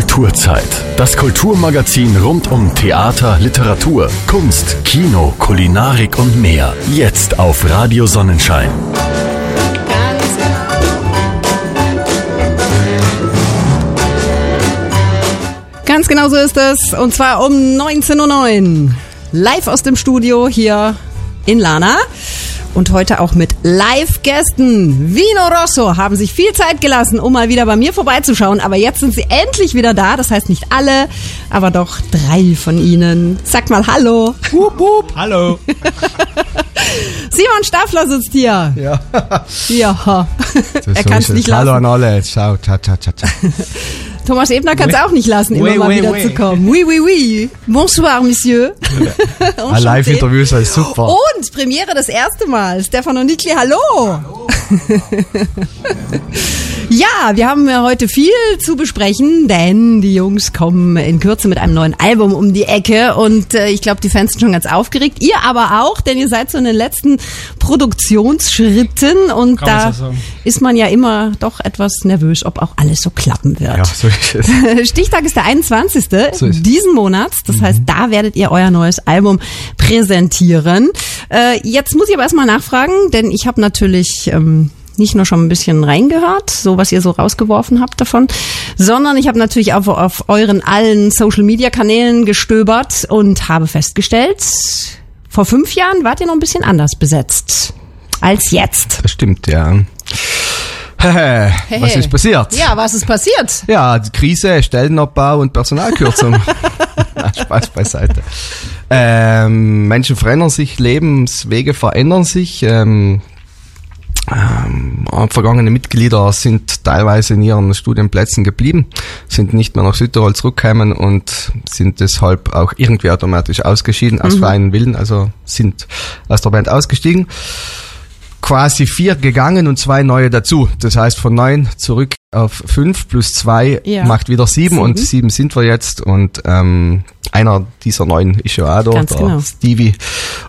Kulturzeit. Das Kulturmagazin rund um Theater, Literatur, Kunst, Kino, Kulinarik und mehr. Jetzt auf Radio Sonnenschein. Ganz genau so ist es. Und zwar um 19.09 Uhr. Live aus dem Studio hier in Lana. Und heute auch mit Live-Gästen. Vino Rosso haben sich viel Zeit gelassen, um mal wieder bei mir vorbeizuschauen. Aber jetzt sind sie endlich wieder da. Das heißt nicht alle, aber doch drei von ihnen. Sag mal Hallo. Hup, hup. Hallo. Simon Staffler sitzt hier. Ja. Ja. Er kann es nicht Hallo lassen. an alle. Ciao, ciao, ciao, ciao, ciao. Thomas Ebner kann es auch nicht lassen, immer Oui, mal oui, wieder oui. zu kommen. Oui, oui, oui. Bonsoir, Monsieur. Ein Live-Interview ist alles super. Und Premiere das erste Mal. Stefano Nikli, hallo. ja, wir haben ja heute viel zu besprechen, denn die Jungs kommen in Kürze mit einem neuen Album um die Ecke und äh, ich glaube, die Fans sind schon ganz aufgeregt. Ihr aber auch, denn ihr seid so in den letzten Produktionsschritten und Kann da so ist man ja immer doch etwas nervös, ob auch alles so klappen wird. Ja, so ist. Stichtag ist der 21. So ist es. diesen Monats. Das Mhm. heißt, da werdet ihr euer neues Album präsentieren. Äh, jetzt muss ich aber erstmal nachfragen, denn ich habe natürlich ähm, nicht nur schon ein bisschen reingehört, so was ihr so rausgeworfen habt davon, sondern ich habe natürlich auch auf euren allen Social-Media-Kanälen gestöbert und habe festgestellt, vor fünf Jahren wart ihr noch ein bisschen anders besetzt als jetzt. Das stimmt, ja. Hehe, Was ist passiert? Ja, was ist passiert? Ja, die Krise, Stellenabbau und Personalkürzung. Na, Spaß beiseite. Ähm, Menschen verändern sich, Lebenswege verändern sich. Ähm, ähm, vergangene Mitglieder sind teilweise in ihren Studienplätzen geblieben, sind nicht mehr nach Südtirol zurückgekommen und sind deshalb auch irgendwie automatisch ausgeschieden aus freien Willen, also sind aus der Band ausgestiegen quasi vier gegangen und zwei neue dazu. Das heißt von neun zurück auf fünf plus zwei Ja. macht wieder sieben, und Sieben. sieben sind wir jetzt und ähm, einer dieser neun ist schon auch da, Ganz der genau. Stevie.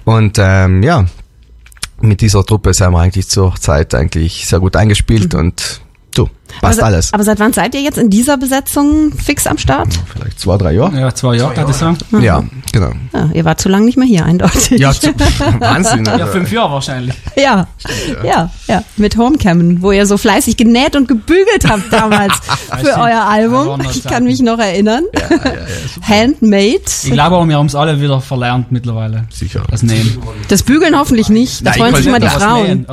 Und ähm, ja, mit dieser Truppe sind wir eigentlich zur Zeit eigentlich sehr gut eingespielt und du, passt aber, alles. Aber seit wann seid ihr jetzt in dieser Besetzung fix am Start? Vielleicht zwei, drei Jahre. Ja, zwei Jahre, kann ich sagen. Ja, genau. Ja, ihr wart zu lange nicht mehr hier, eindeutig. Ja, zu, Wahnsinn. Ja, fünf Jahre wahrscheinlich. ja, ja, ja, mit Homecammen, wo ihr so fleißig genäht und gebügelt habt damals für stimmt. euer Ja, Album. Ich kann mich noch erinnern. Handmade. Ich glaube wir haben es alle wieder verlernt mittlerweile. Sicher. Das Nähen. Das Bügeln hoffentlich nicht. Da Nein, freuen ich sich immer die Frauen.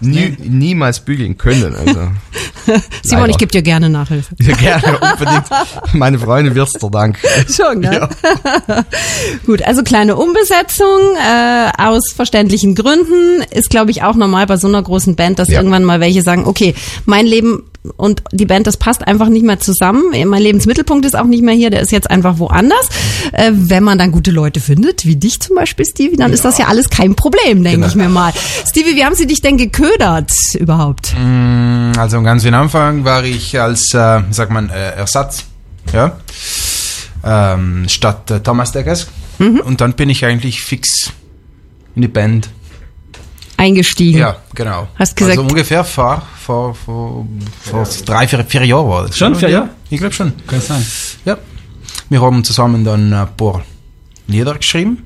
nähen, nie, niemals bügeln können. Also. Simon, ich gebe dir gerne Nachhilfe. Ja, gerne, unbedingt. Meine Freundin wird's der Dank. Schon, ne? Gut, also kleine Umbesetzung äh, aus verständlichen Gründen ist, glaube ich, auch normal bei so einer großen Band, dass Ja. irgendwann mal welche sagen, okay, mein Leben und die Band, das passt einfach nicht mehr zusammen. Mein Lebensmittelpunkt ist auch nicht mehr hier, der ist jetzt einfach woanders. Äh, wenn man dann gute Leute findet, wie dich zum Beispiel, Stevie, dann ist das ja alles kein Problem, denke Genau. ich mir mal. Stevie, wie haben sie dich denn geködert überhaupt? Also ganz am Anfang war ich als, äh, wie sagt man, äh, Ersatz, ja, ähm, statt äh, Thomas Deckers. Und dann bin ich eigentlich fix in die Band. Eingestiegen. Ja, genau. Hast gesagt- also ungefähr vor, vor, vor, vor drei, vier, vier Jahren war das. Schon vier Jahre? Ich glaube schon. kann sein. Ja. Wir haben zusammen dann ein paar Lieder geschrieben.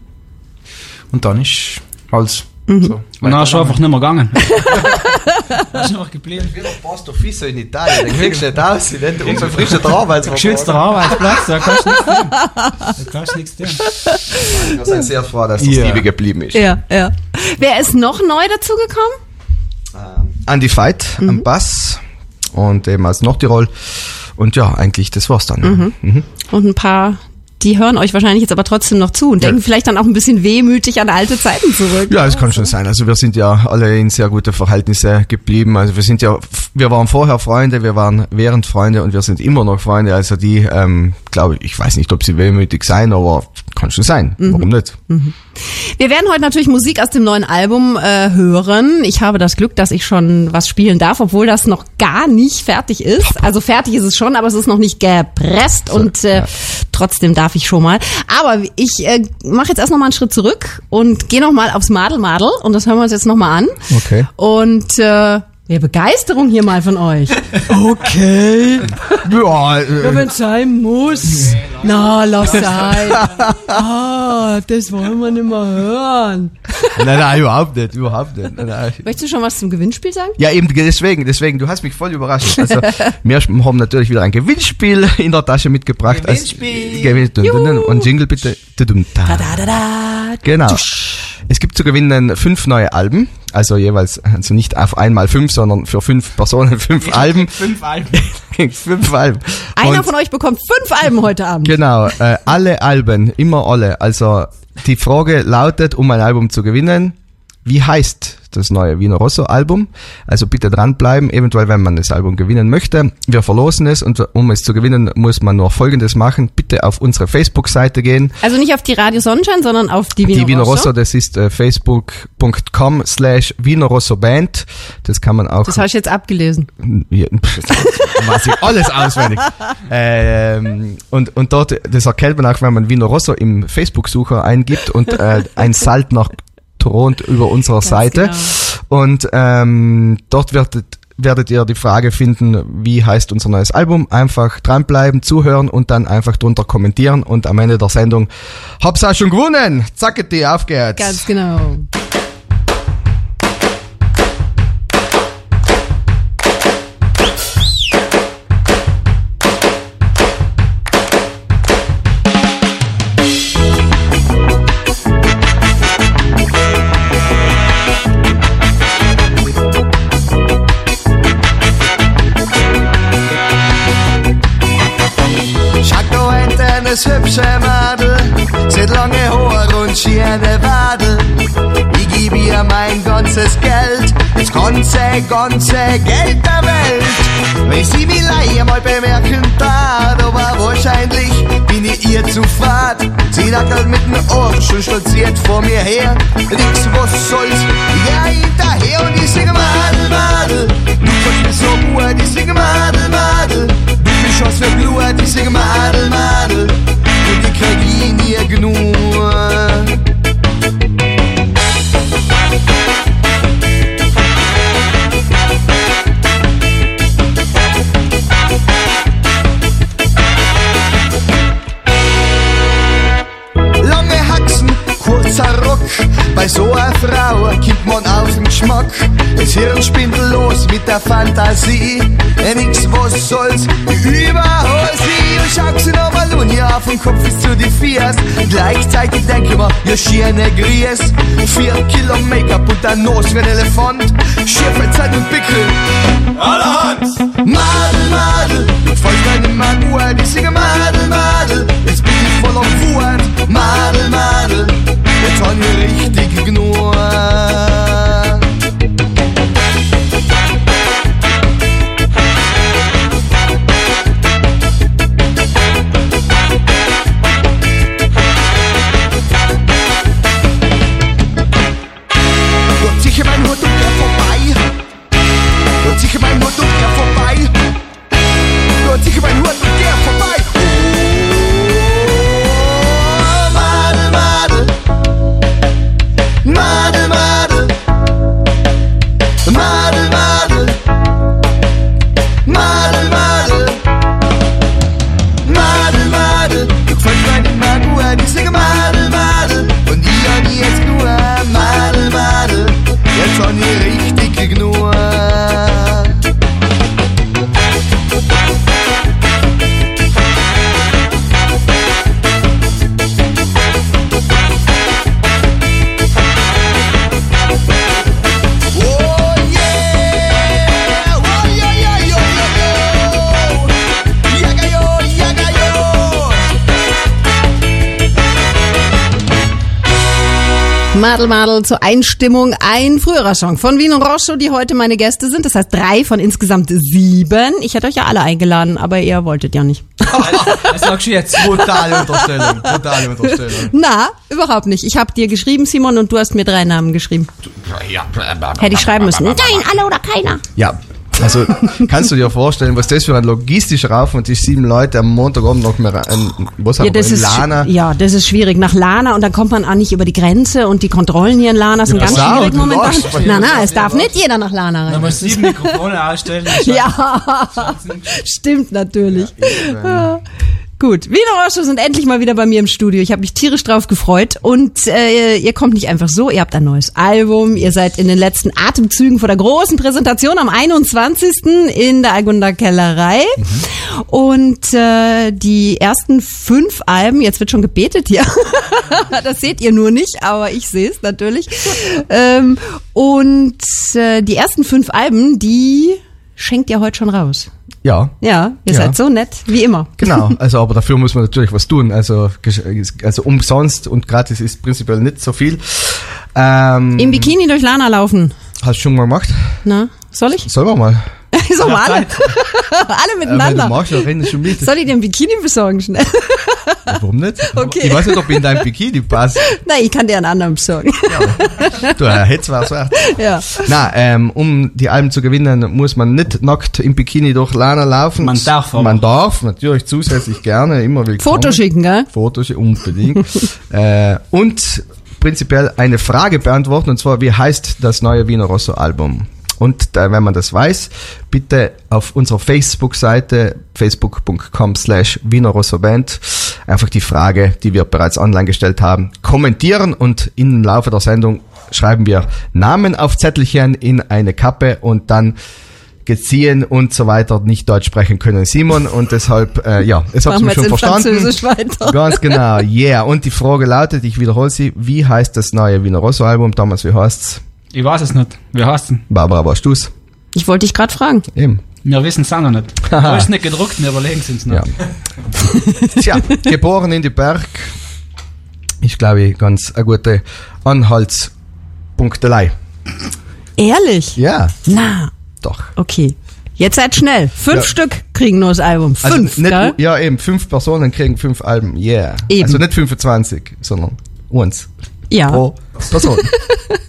Und dann ist alles so. Und dann ist schon einfach nicht mehr gegangen. ist einfach geblieben. Wieder Pastor Fisso in Italien, den kriegst du nicht aus, in den unbefristeten Arbeitsvertrag. Geschützter Arbeitsplatz, da kannst du nichts tun. Da kannst du nichts tun. Wir sind sehr froh, dass der Ja. Geblieben ist. Ja, ja. Wer ist noch neu dazugekommen? Andy Veit am Bass und eben als Nordtirol. Und ja, eigentlich, das war's dann. Ja. Mhm. Und ein paar, die hören euch wahrscheinlich jetzt aber trotzdem noch zu und denken vielleicht dann auch ein bisschen wehmütig an alte Zeiten zurück. Ja, es kann schon sein. Also wir sind ja alle in sehr gute Verhältnisse geblieben. Also wir sind ja, wir waren vorher Freunde, wir waren während Freunde und wir sind immer noch Freunde. Also die, ähm, glaube ich, ich weiß nicht, ob sie wehmütig sein, aber kann schon sein. Warum nicht? Wir werden heute natürlich Musik aus dem neuen Album äh, hören. Ich habe das Glück, dass ich schon was spielen darf, obwohl das noch gar nicht fertig ist. Also fertig ist es schon, aber es ist noch nicht gepresst und äh, trotzdem darf ich schon mal. Aber ich äh, mache jetzt erst noch mal einen Schritt zurück und gehe noch mal aufs Madel Madel und das hören wir uns jetzt noch mal an. Okay. Und äh, Ja, Begeisterung hier mal von euch. Okay. Ja, Ja, äh, wenn es sein muss. Na, lass sein. Ah, das wollen wir nicht mehr hören. nein, nein, überhaupt nicht, überhaupt nicht. Nein, nein. Möchtest du schon was zum Gewinnspiel sagen? Ja, eben deswegen, deswegen, du hast mich voll überrascht. Also, wir haben natürlich wieder ein Gewinnspiel in der Tasche mitgebracht. Gewinnspiel. Gewinn. Und Jingle bitte. Dun, dun, da. Da, da, da. Genau. Es gibt zu gewinnen fünf neue Alben, also jeweils, also nicht auf einmal fünf, sondern für fünf Personen fünf Alben. Fünf Alben. fünf Alben. Einer Und- von euch bekommt fünf Alben heute Abend. Genau, äh, alle Alben, immer alle. Also die Frage lautet, um ein Album zu gewinnen, wie heißt das neue Wiener Rosso Album? Also bitte dranbleiben, eventuell wenn man das Album gewinnen möchte. Wir verlosen es und um es zu gewinnen, muss man nur Folgendes machen. Bitte auf unsere Facebook-Seite gehen. Also nicht auf die Radio Sonnenschein, sondern auf die Wiener, die Wiener Rosso, Rosso. das ist äh, facebook.com slash Wiener Rosso Band. Das kann man auch Das habe ich jetzt abgelesen. ja, weiß ich alles auswendig. ähm, und, und dort, das erkennt man auch, wenn man Wiener Rosso im Facebook-Sucher eingibt und äh, ein Salt thront über unserer Seite. genau. Und ähm, dort werdet, werdet ihr die Frage finden, wie heißt unser neues Album. Einfach dranbleiben, zuhören und dann einfach drunter kommentieren und am Ende der Sendung hab's auch schon gewonnen. Zacketi, auf geht's. Ganz genau. Ganze, ganze Geld der Welt. Wenn sie mich leider mal bemerken tat, aber wahrscheinlich bin ich ihr zu fad. Sie dackelt mit dem Arsch und stolziert vor mir her. Nix, was soll's, geh hinterher und ich singe Madel, Madel. Du kannst mir so gut, ich singe Madel, Madel. Du bist was für Blut, ich singe Madel, Madel. Und ich krieg ihn nie genug. So einer Frau kommt man auf den Geschmack. Das Hirn spindellos mit der Fantasie, nix was soll's, überhol sie und schaut sie nochmal und ja den Kopf ist zu die Fias. Gleichzeitig denke ich mir, ja schiene Gries, vier Kilo Make-up und ein Nose wie ein Elefant, schiefe Zeit und Pickel. Allerhand! Madel, Madel, folgt meine Manuel, die singe Madel, Madel, jetzt bin ich voller Wut. Madel, Madel, ich richtig Madel Madel zur Einstimmung ein früherer Song von Wiener Rosso, die heute meine Gäste sind. Das heißt drei von insgesamt sieben. Ich hätte euch ja alle eingeladen, aber ihr wolltet ja nicht. Was sagst du jetzt? Brutale Unterstellung, brutale Unterstellung. Na, überhaupt nicht. Ich habe dir geschrieben, Simon, und du hast mir drei Namen geschrieben. Ja, Hätte ich schreiben müssen. Nein, alle oder keiner. Ja, Also kannst du dir vorstellen, was das für ein logistischer Aufwand ist, sieben Leute am Montagabend noch mehr ein, was Ja, haben wir das in ist, Lana? ja, das ist schwierig. Nach Lana und dann kommt man auch nicht über die Grenze und die Kontrollen hier in Lana sind Ja, ganz schwierig momentan. na, sagst, es ja, darf nicht jeder nach Lana Man rein. muss sieben Mikrofone ausstellen. Ja, stimmt natürlich. Ja. Gut, Wiener sind endlich mal wieder bei mir im Studio. Ich habe mich tierisch drauf gefreut und äh, ihr kommt nicht einfach so, ihr habt ein neues Album, ihr seid in den letzten Atemzügen vor der großen Präsentation am 21. in der Algunder Kellerei und äh, die ersten fünf Alben, jetzt wird schon gebetet hier, das seht ihr nur nicht, aber ich sehe es natürlich ähm, und äh, die ersten fünf Alben, die schenkt ihr heute schon raus. Ja, Ja, ihr Ja. seid so nett, wie immer. genau. Also, aber dafür muss man natürlich was tun. Also, also umsonst und gratis ist prinzipiell nicht so viel. Ähm, Im Bikini durch Lana laufen. hast du schon mal gemacht? Na, soll ich? Sollen wir mal? so mal alle. alle Äh, wenn du miteinander. magst, schon mit. soll ich dir ein Bikini besorgen schnell? Warum nicht? Okay. Ich weiß nicht, ob in deinem Bikini passt. Nein, ich kann dir einen anderen besorgen. Du, äh, hätt's was wert. ja. Na, ähm, um die Alben zu gewinnen, muss man nicht nackt im Bikini durch Lana laufen. Man darf aber. Man darf, natürlich zusätzlich gerne, immer willkommen. Foto schicken, gell? Fotos unbedingt. äh, und prinzipiell eine Frage beantworten, und zwar, wie heißt das neue Wiener Rosso Album? Und äh, wenn man das weiß, bitte auf unserer Facebook-Seite facebook.com slash Wiener Rosso Band einfach die Frage, die wir bereits online gestellt haben, kommentieren und im Laufe der Sendung schreiben wir Namen auf Zettelchen in eine Kappe und dann geziehen und so weiter nicht Deutsch sprechen können Simon und deshalb, äh, ja, es habt ihr wir schon verstanden. Ganz genau, yeah. Und die Frage lautet, ich wiederhole sie, wie heißt das neue Wiener Rosso Album? Damals, wie heißt's? Ich weiß es nicht. Wie heißt denn? Barbara, warst du's? Ich wollte dich gerade fragen. Eben. Wir wissen es auch noch nicht. Aber ist nicht gedruckt, wir überlegen es uns noch. Ja. Tja, geboren in die Berg. Ich glaube, ganz eine gute Anhaltspunktelei. Ehrlich? Ja, Na, doch. okay. Jetzt seid schnell. Fünf Ja. Stück kriegen nur das Album. Also Fünf, nicht, gell? Ja, eben, fünf Personen kriegen fünf Alben, yeah. Eben. Also nicht 25, sondern uns. Ja. pro Person.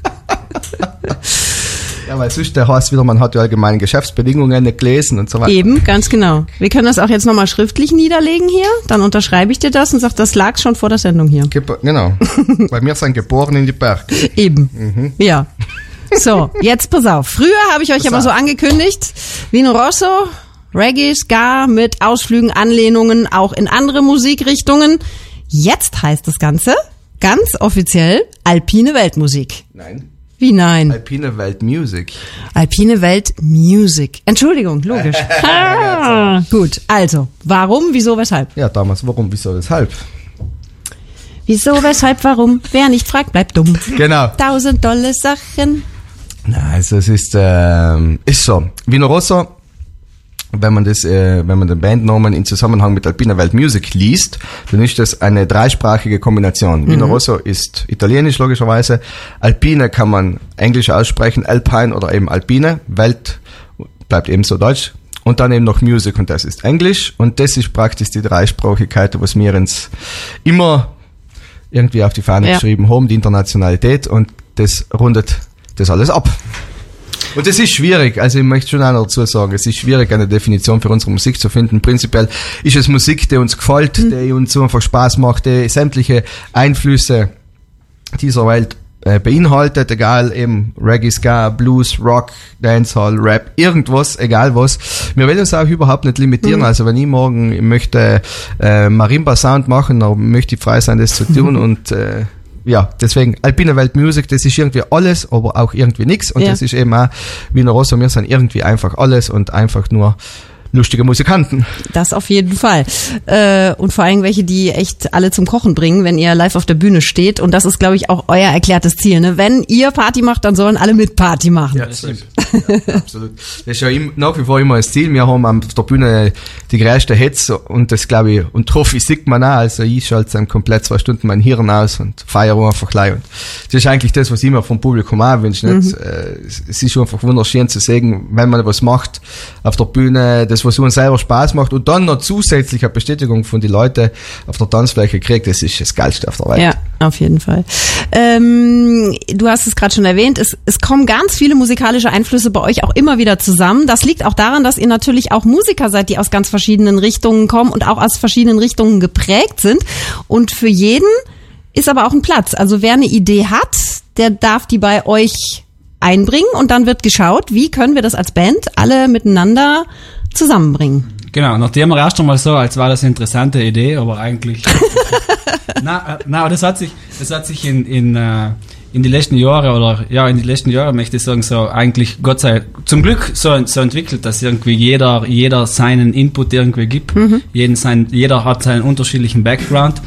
ja, weil sonst der heißt wieder, man hat die allgemeinen Geschäftsbedingungen nicht gelesen und so weiter. Eben, ganz genau. Wir können das auch jetzt nochmal schriftlich niederlegen hier. Dann unterschreibe ich dir das und sag, das lag schon vor der Sendung hier. Gebo genau. Weil wir sind geboren in die Berg. Eben. Mhm. Ja. So, jetzt pass auf. Früher habe ich euch aber auf. so angekündigt, Vino Rosso, Reggae, Ska mit Ausflügen, Anlehnungen auch in andere Musikrichtungen. Jetzt heißt das Ganze ganz offiziell Alpine Weltmusik. Nein. Wie nein? Alpine Welt Music. Alpine Welt Music. Entschuldigung, logisch. Ah, gut, also, warum, wieso, weshalb? Ja, damals, warum, wieso, weshalb? Wieso, weshalb, warum? Wer nicht fragt, bleibt dumm. Genau. Tausend tolle Sachen. Na, also es ist, ähm, ist so. Vino Rosso, wenn man das, äh, wenn man den Bandnamen in Zusammenhang mit Alpina Welt Music liest, dann ist das eine dreisprachige Kombination. Vino Rosso ist italienisch logischerweise, Alpine kann man englisch aussprechen, Alpine oder eben Alpine, Welt bleibt ebenso deutsch. Und dann eben noch Music und das ist Englisch und das ist praktisch die Dreisprachigkeit, was mir ins immer irgendwie auf die Fahne Ja. geschrieben haben, die Internationalität und das rundet das alles ab. Und es ist schwierig, also ich möchte schon auch noch dazu sagen, es ist schwierig, eine Definition für unsere Musik zu finden. Prinzipiell ist es Musik, die uns gefällt, die uns einfach Spaß macht, die sämtliche Einflüsse dieser Welt äh, beinhaltet, egal eben Reggae, Ska, Blues, Rock, Dancehall, Rap, irgendwas, egal was. Wir wollen uns auch überhaupt nicht limitieren. Also wenn ich morgen möchte äh, Marimba Sound machen, dann möchte ich frei sein, das zu tun und äh, ja, deswegen Alpine Welt Music, das ist irgendwie alles, aber auch irgendwie nix und Ja. das ist eben auch Wiener Rosso, wir sind irgendwie einfach alles und einfach nur lustige Musikanten. Das auf jeden Fall. Äh, und vor allem welche, die echt alle zum Kochen bringen, wenn ihr live auf der Bühne steht. Und das ist, glaube ich, auch euer erklärtes Ziel. Ne? Wenn ihr Party macht, dann sollen alle mit Party machen. das stimmt. Ja, absolut. Das ist ja im, nach wie vor immer das Ziel. Wir haben auf der Bühne die größte Hits und das glaube ich, und hoffe ich, sieht man auch. Also ich schalte dann komplett zwei Stunden mein Hirn aus und feiere einfach gleich. Und das ist eigentlich das, was ich mir vom Publikum auch wünsche. Nicht? Äh, es es ist einfach wunderschön zu sehen, wenn man was macht auf der Bühne, das das, was uns selber Spaß macht und dann noch zusätzliche Bestätigung von den Leuten auf der Tanzfläche kriegt, das ist das Geilste auf der Welt. Ja, auf jeden Fall. Ähm, du hast es gerade schon erwähnt, es, es kommen ganz viele musikalische Einflüsse bei euch auch immer wieder zusammen. Das liegt auch daran, dass ihr natürlich auch Musiker seid, die aus ganz verschiedenen Richtungen kommen und auch aus verschiedenen Richtungen geprägt sind. Und für jeden ist aber auch ein Platz. Also wer eine Idee hat, der darf die bei euch einbringen und dann wird geschaut, wie können wir das als Band alle miteinander zusammenbringen. Genau, nachdem wir erst einmal so, als war das eine interessante Idee, aber eigentlich. na, äh, na, das hat sich, das hat sich in, in, äh, in die letzten Jahre oder ja, in die letzten Jahre möchte ich sagen, so eigentlich Gott sei zum Glück so, so entwickelt, dass irgendwie jeder, jeder seinen Input irgendwie gibt. Jeden sein, jeder hat seinen unterschiedlichen Background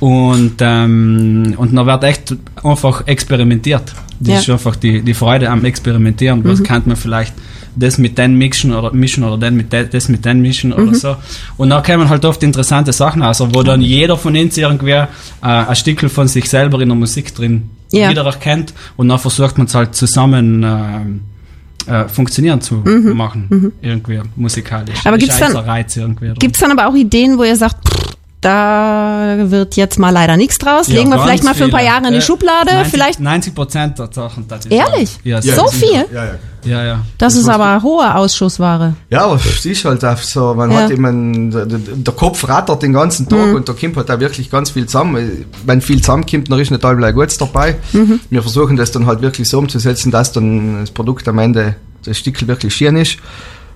und, ähm, und dann wird echt einfach experimentiert. Das Ja. ist einfach die, die Freude am Experimentieren. Was kann man vielleicht das mit den mischen oder mischen oder den mit de, das mit den mischen Mhm. oder so. Und da kommen halt oft interessante Sachen aus, wo dann jeder von uns irgendwie äh, ein Stückel von sich selber in der Musik drin Ja. wieder erkennt und dann versucht man es halt zusammen äh, äh, funktionieren zu machen, irgendwie musikalisch. Mhm. Aber Ist gibt's eins dann-. Gibt's dann aber auch Ideen, wo ihr sagt, pff, da wird jetzt mal leider nichts draus. Ja, Legen wir vielleicht mal für ein paar. Jahre in die Äh, Schublade. 90, vielleicht. 90 Prozent der Sachen. das. Ehrlich? Ja, so viel? Ja, ja. Ja, ja. Das ist aber hohe Ausschussware. Ja, aber es ist halt auch so, man Ja. hat immer, der, der der Kopf rattert den ganzen Tag und da kommt halt auch wirklich ganz viel zusammen. Wenn viel zusammenkommt, dann ist nicht allweil Gutes dabei. Wir versuchen das dann halt wirklich so umzusetzen, dass dann das Produkt am Ende, das Stückel wirklich schön ist.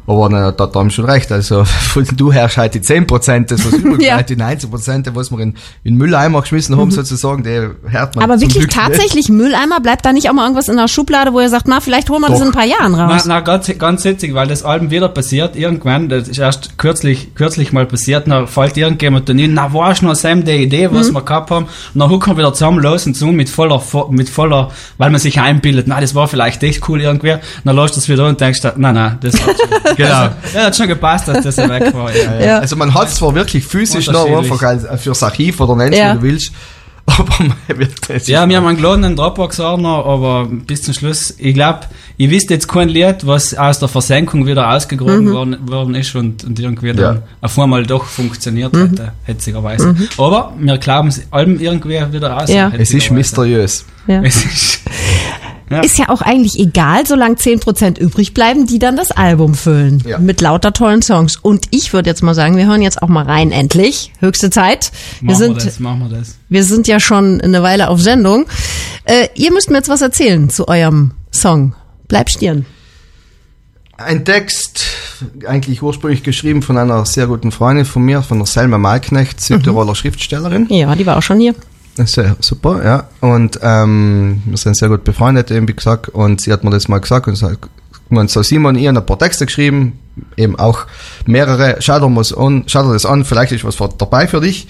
Aber na, da, da haben sie schon recht. Also von du herrschst halt die 10%, das was übrig Ja. bleibt, die 19%, was wir in, in Mülleimer geschmissen haben, sozusagen, die hört man Aber zum wirklich Glück nicht. tatsächlich Mülleimer? Bleibt da nicht auch mal irgendwas in der Schublade, wo ihr sagt, na, vielleicht holen wir das Doch. in ein paar Jahren Na, raus? na ganz, ganz witzig, weil das Album wieder passiert, irgendwann, das ist erst kürzlich, kürzlich mal passiert, na fällt irgendjemand dann hin, na warst du noch Sam die Idee, was Mhm. wir gehabt haben, und dann hucken wir wieder zusammen los und zu mit voller, Vo- mit voller, weil man sich einbildet, na, das war vielleicht echt cool irgendwie, dann lässt du es wieder und denkst, na, na, das hat schon, Genau. ja, hat schon gepasst, dass das weg war, ja, ja. Ja. Also man hat zwar wirklich physisch noch einfach als, fürs Archiv oder nennst Ja. wie du willst, aber man wird das Ja, wir haben einen kleinen Dropbox-Ordner, aber bis zum Schluss, ich glaube, ich wüsste jetzt kein Lied, was aus der Versenkung wieder ausgegraben Mhm. worden, worden ist und, und irgendwie dann Ja. auf einmal doch funktioniert Mhm. hätte, hetzigerweise. Aber wir glauben es allem irgendwie wieder aus. Ja. Es ist mysteriös. Ja. Es ist, Ja. Ist ja auch eigentlich egal, solange 10% übrig bleiben, die dann das Album füllen. Ja. Mit lauter tollen Songs. Und ich würde jetzt mal sagen, wir hören jetzt auch mal rein, endlich. Höchste Zeit. Wir machen sind, wir das, machen wir das. wir sind ja schon eine Weile auf Sendung. Äh, ihr müsst mir jetzt was erzählen zu eurem Song. Bleib Stirn. Ein Text, eigentlich ursprünglich geschrieben von einer sehr guten Freundin von mir, von der Selma Malknecht, Südtiroler Schriftstellerin. Ja, die war auch schon hier. Das super, ja. Und ähm, wir sind sehr gut befreundet, eben wie gesagt. Und sie hat mir das mal gesagt und sagt, und so Simon, ihr ein paar Texte geschrieben, eben auch mehrere. Schau dir, das an, vielleicht ist was dabei für dich.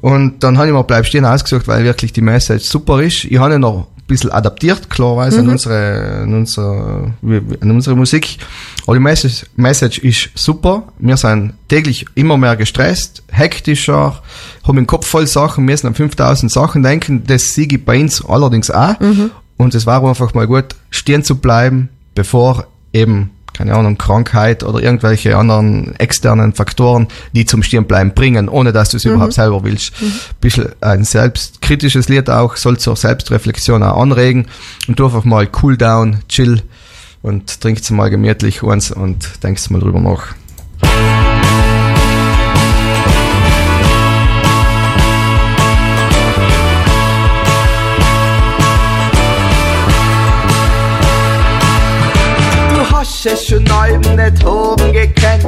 Und dann habe ich mir Bleib stehen ausgesucht, weil wirklich die Message super ist. Ich habe noch bisschen adaptiert, klarerweise, an, unsere, an, unsere, an unsere Musik. Aber die Message, Message ist super. Wir sind täglich immer mehr gestresst, hektischer, haben den Kopf voll Sachen, müssen an 5000 Sachen denken. Das siege ich bei uns allerdings auch. Und es war einfach mal gut, stehen zu bleiben, bevor eben keine Ahnung, Krankheit oder irgendwelche anderen externen Faktoren, die zum Stehenbleiben bringen, ohne dass du es überhaupt selber willst. Bisschen ein selbstkritisches Lied auch, soll zur Selbstreflexion auch anregen und du einfach mal cool down, chill und trinkst mal gemütlich eins und denkst mal drüber nach. Du hast es schon halb nicht oben gekannt.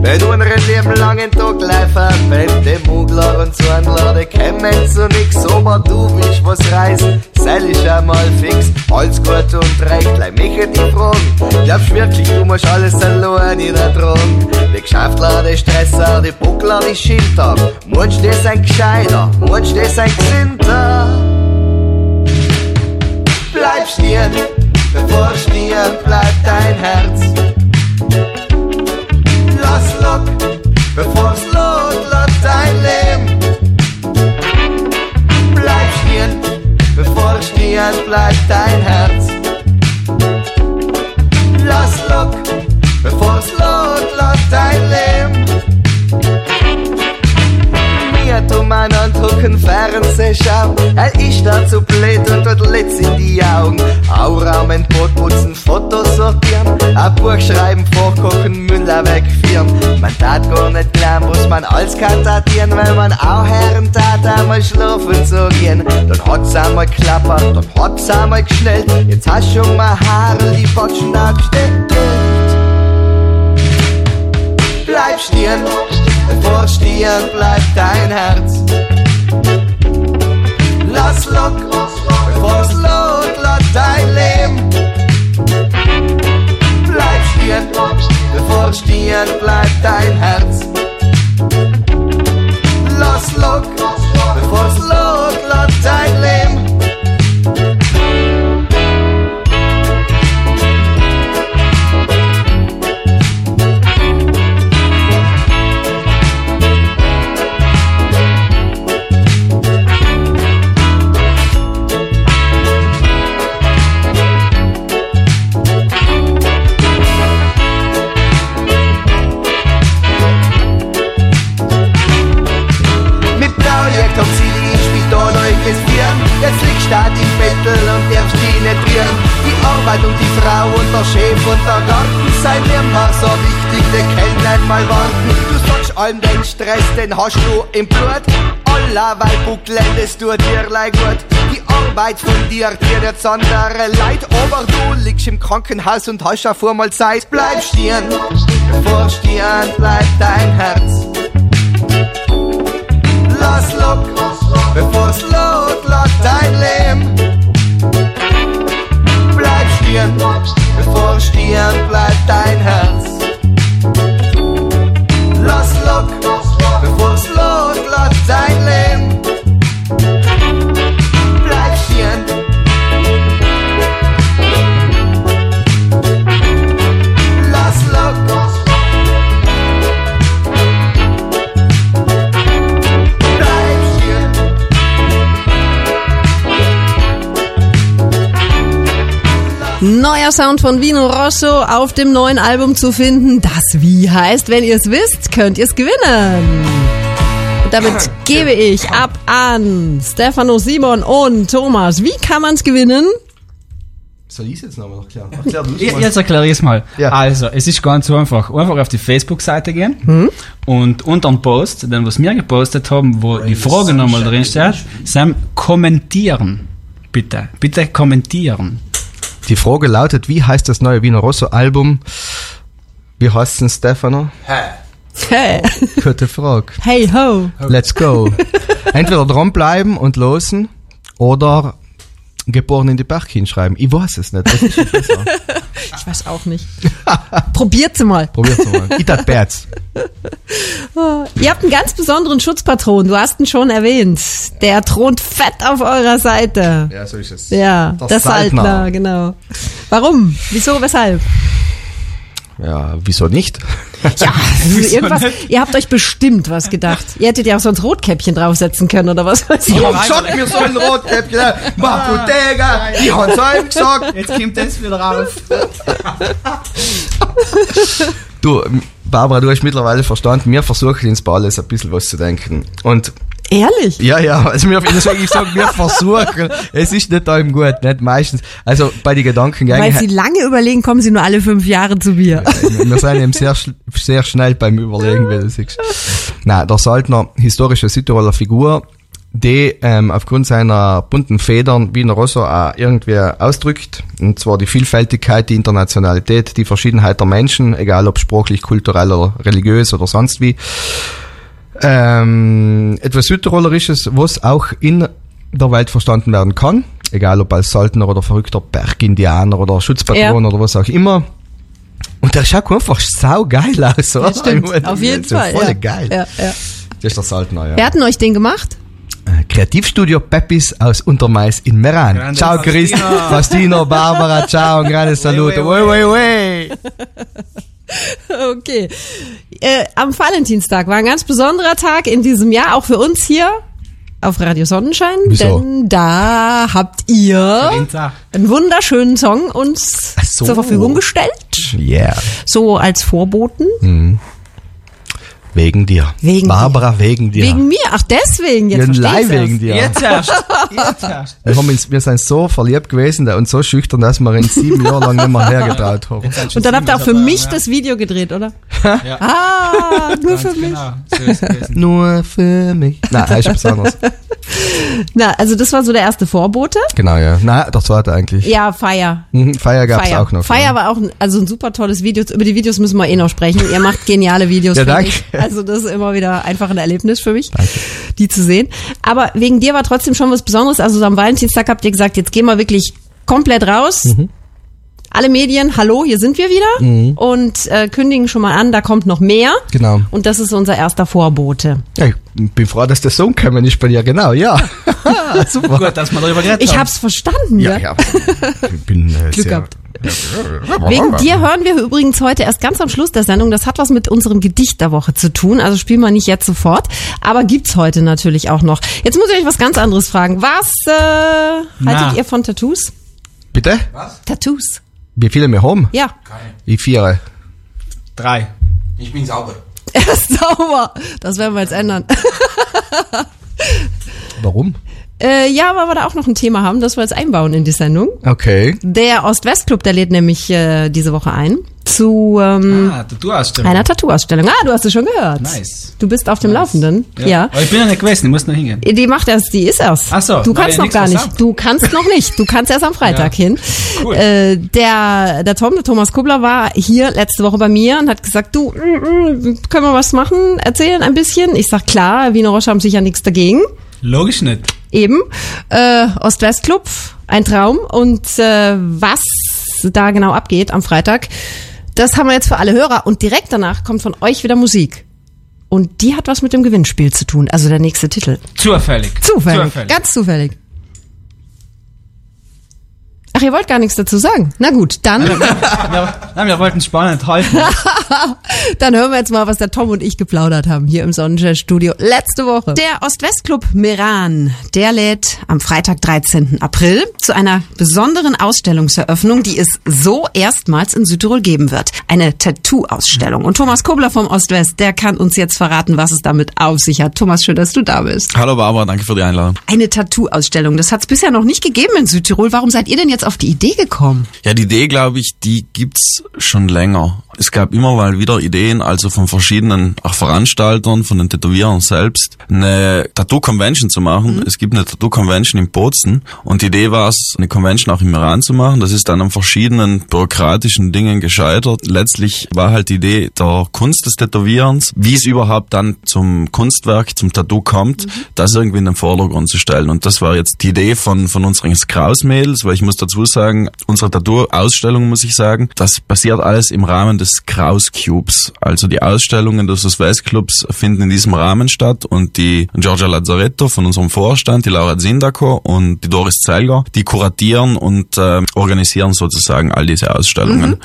Wenn du ein Leben lang in Tag laufen, wenn die Mugler und die kämen zu nix, aber du willst was reißen, sei ich einmal fix. Alles gut und recht, leih mich die Fragen. Glaubst wirklich, du musst alles allein in der Drogen? Die Geschäftler, die Stresser, die Buckler, die Schinter. Meinst du, das ein Gescheiter? Du, das ein Gesinnter? Bleib stehen, bevor stehen bleibt dein Herz. Lass lock, bevor's lot, lot dein Leben. Bleib stehen, bevor stehen bleibt dein Herz. Gucken Fernseh schauen. Er ist da zu blöd und dort Litz in die Augen. Auraum, Brot putzen, Fotos sortieren, ein Buch schreiben, vorkochen, Müller wegführen. Man tat gar nicht klar, muss man alles kandidieren, weil man auch Herren tat, einmal schlafen zu gehen. Dann hat's einmal klappert, dann hat's einmal geschnellt. Jetzt hast schon mal Haare, die Botschen abgestellt. Bleib stehen, bevor stehen bleibt dein Herz. Lass lock, bevor's loslässt dein Leben. Bleib stehen, bevor stehen bleibt dein Herz. Lass lock, der Chef und der Garten sein mir mal so wichtig, die können nicht mal warten. Du sagst allem den Stress, den hast du im Blut. Allerweil bucklen, das tut dir leid gut. Die Arbeit von dir dir jetzt andere leid, aber du liegst im Krankenhaus und hast auf einmal Zeit. Bleib stehen, bevor stehen bleibt dein Herz. Lass lock, bevor's loslässt dein Leben. Bleib stehen, bevor stehen bleibt dein Herz. Lass lock, bevor's loslässt dein Leben. Neuer Sound von Vino Rosso auf dem neuen Album zu finden. Das wie heißt, wenn ihr es wisst, könnt ihr es gewinnen. Und damit gebe ich ab an Stefano, Simon und Thomas. Wie kann man es gewinnen? Soll ich jetzt nochmal erklären? Erklär Ja, Jetzt erkläre ich es mal. Ja. Also, es ist ganz einfach. Einfach auf die Facebook-Seite gehen Hm? und unter den Post, den was wir gepostet haben, wo die Frage nochmal drin steht, Sam, kommentieren. Bitte. Bitte kommentieren. Die Frage lautet, wie heißt das neue Wiener Rosso Album? Wie heißt denn Stefano? Hey, Gute Frage. hey ho. Let's go. Entweder dranbleiben und losen oder geboren in die Berg hinschreiben. Ich weiß es nicht. Das ist schon besser. Ich weiß auch nicht. Probiert's mal. Probier's mal. Ich tat Bärts. Ihr habt einen ganz besonderen Schutzpatron. Du hast ihn schon erwähnt. Der thront fett auf eurer Seite. Ja, so ist es. Ja, Der der, Saltner. Saltner. genau. Warum? Wieso? Weshalb? Ja, wieso nicht? Ja, also irgendwas. Ihr habt euch bestimmt was gedacht. Ihr hättet ja auch sonst Rotkäppchen draufsetzen können oder was weiß ich. Warum sagt mir so ein Rotkäppchen? Mach Bodega, die hat's einem gesagt. Jetzt kommt das wieder raus. Du, Barbara, du hast mittlerweile verstanden, wir versuchen ins Balles ein bisschen was zu denken. Und Ehrlich? ja, ja, also wir, ich sag, ich sag, wir versuchen, es ist nicht allem gut, nicht meistens. Also bei den Gedankengängen, Weil sie lange überlegen, kommen sie nur alle fünf Jahre zu mir. wir sind eben sehr, sehr schnell beim Überlegen, wie du siehst. Nein, der Saltner, historische Südtiroler Figur, die ähm, aufgrund seiner bunten Federn Wiener Rosso auch irgendwie ausdrückt. Und zwar die Vielfältigkeit, die Internationalität, die Verschiedenheit der Menschen, egal ob sprachlich, kulturell oder religiös oder sonst wie. Ähm, etwas Südtirolerisches, was auch in der Welt verstanden werden kann, egal ob als Saltner oder verrückter Bergindianer oder Schutzpatron Ja. oder was auch immer. Und der schaut einfach sau geil aus, oder? Das stimmt. Auf jeden so Fall. Voll ja. geil. Ja, ja. Das ist der Saltner, ja. Wer hat denn euch den gemacht? Äh, Kreativstudio Peppis aus Untermais in Meran. Grande ciao Chris, Faustino. Barbara, ciao, un grande saluto. wei, Wey, wey, wey. Okay. Äh, am Valentinstag war ein ganz besonderer Tag in diesem Jahr, auch für uns hier auf Radio Sonnenschein. Wieso? Denn da habt ihr einen wunderschönen Song uns so. zur Verfügung gestellt. Yeah. So als Vorboten. Wegen dir. Wegen Barbara, wegen dir. Wegen mir. Ach, deswegen. Jetzt ja, verstehe wegen dir. Jetzt erst. Jetzt erst. Wir, haben uns, wir sind so verliebt gewesen und so schüchtern, dass wir ihn sieben Jahre lang nicht mehr hergetraut haben. Und dann habt ihr auch für mich das Video gedreht, oder? Ja. Ah, nur für Ganz mich. genau. So es. Nur für mich. Nein, das ist was anderes. Na, also das war so der erste Vorbote. Genau, ja. Nein, der zweite eigentlich. Ja, Feier. Mhm, Feier gab's Feier. auch noch. Feier ja. war auch ein, also ein super tolles Video. Über die Videos müssen wir eh noch sprechen. Ihr macht geniale Videos. Ja, danke. ich. Also das ist immer wieder einfach ein Erlebnis für mich, die zu sehen. Aber wegen dir war trotzdem schon was Besonderes. Also so am Valentinstag habt ihr gesagt, jetzt gehen wir wirklich komplett raus. Mhm. Alle Medien, hallo, hier sind wir wieder und äh, kündigen schon mal an, da kommt noch mehr. Genau. Und das ist unser erster Vorbote. Ja, ich bin froh, dass der Song gekommen ist bei dir, genau, ja. Super. Gut, dass wir darüber geredet Ich haben. hab's verstanden, Ja, ja. ja. Ich bin äh, Glück sehr, gehabt. Wegen dir hören wir übrigens heute erst ganz am Schluss der Sendung. Das hat was mit unserem Gedicht der Woche zu tun. Also spielen wir nicht jetzt sofort. Aber gibt's heute natürlich auch noch. Jetzt muss ich euch was ganz anderes fragen. Was äh, Na. haltet ihr von Tattoos? Bitte? Tattoos. Wie viele wir haben? Ja. Wie viele? Drei. Ich bin sauber. Er ist sauber. Das werden wir jetzt ändern. Warum? Äh, ja, weil wir da auch noch ein Thema haben, das wir jetzt einbauen in die Sendung. Okay. Der Ost-West-Club, der lädt nämlich äh, diese Woche ein zu ähm, Ah, Tattoo-Ausstellung. einer Tattoo-Ausstellung. Ah, du hast es schon gehört. Nice. Du bist auf dem Laufenden. ja. Aber ich bin ja nicht gewesen, ich muss noch hingehen. Die macht erst, die ist erst. Ach so, du kannst ja noch gar nicht. Du kannst noch nicht. Du kannst erst am Freitag Ja. hin. Cool. Äh, der, der Tom, der Thomas Kubler war hier letzte Woche bei mir und hat gesagt, du, mm, mm, können wir was machen? Erzählen ein bisschen? Ich sag klar, Wiener Roche haben sicher nichts dagegen. Logisch nicht. Eben. Äh, Ost-West-Club, ein Traum. Und äh, was da genau abgeht am Freitag, das haben wir jetzt für alle Hörer. Und direkt danach kommt von euch wieder Musik. Und die hat was mit dem Gewinnspiel zu tun, also der nächste Titel. Zufällig. Zufällig, Zufällig. ganz zufällig. Ach, ihr wollt gar nichts dazu sagen? Na gut, dann, wir, nein, wir wollten spannend halten. dann hören wir jetzt mal, was der Tom und ich geplaudert haben hier im Sonnenschein-Studio letzte Woche. Der Ost-West-Club Meran, der lädt am Freitag, 13. April zu einer besonderen Ausstellungseröffnung, die es so erstmals in Südtirol geben wird. Eine Tattoo-Ausstellung. Und Thomas Kobler vom Ost-West, der kann uns jetzt verraten, was es damit auf sich hat. Thomas, schön, dass du da bist. Hallo Barbara, danke für die Einladung. Eine Tattoo-Ausstellung, das hat es bisher noch nicht gegeben in Südtirol. Warum seid ihr denn jetzt auf die Idee gekommen? Ja, die Idee, glaube ich, die gibt's schon länger. Es gab immer mal wieder Ideen, also von verschiedenen auch Veranstaltern, von den Tätowierern selbst, eine Tattoo-Convention zu machen. Es gibt eine Tattoo-Convention in Bozen und die Idee war es, eine Convention auch im Iran zu machen. Das ist dann an verschiedenen bürokratischen Dingen gescheitert. Letztlich war halt die Idee der Kunst des Tätowierens, wie es überhaupt dann zum Kunstwerk, zum Tattoo kommt, das irgendwie in den Vordergrund zu stellen. Und das war jetzt die Idee von, von unseren Kraus-Mädels, weil ich muss dazu sagen, unsere Tattoo-Ausstellung, muss ich sagen, das passiert alles im Rahmen des Kraus Cubes. Also die Ausstellungen des West Clubs finden in diesem Rahmen statt und die Giorgia Lazzaretto von unserem Vorstand, die Laura Zindako und die Doris Zelger, die kuratieren und äh, organisieren sozusagen all diese Ausstellungen.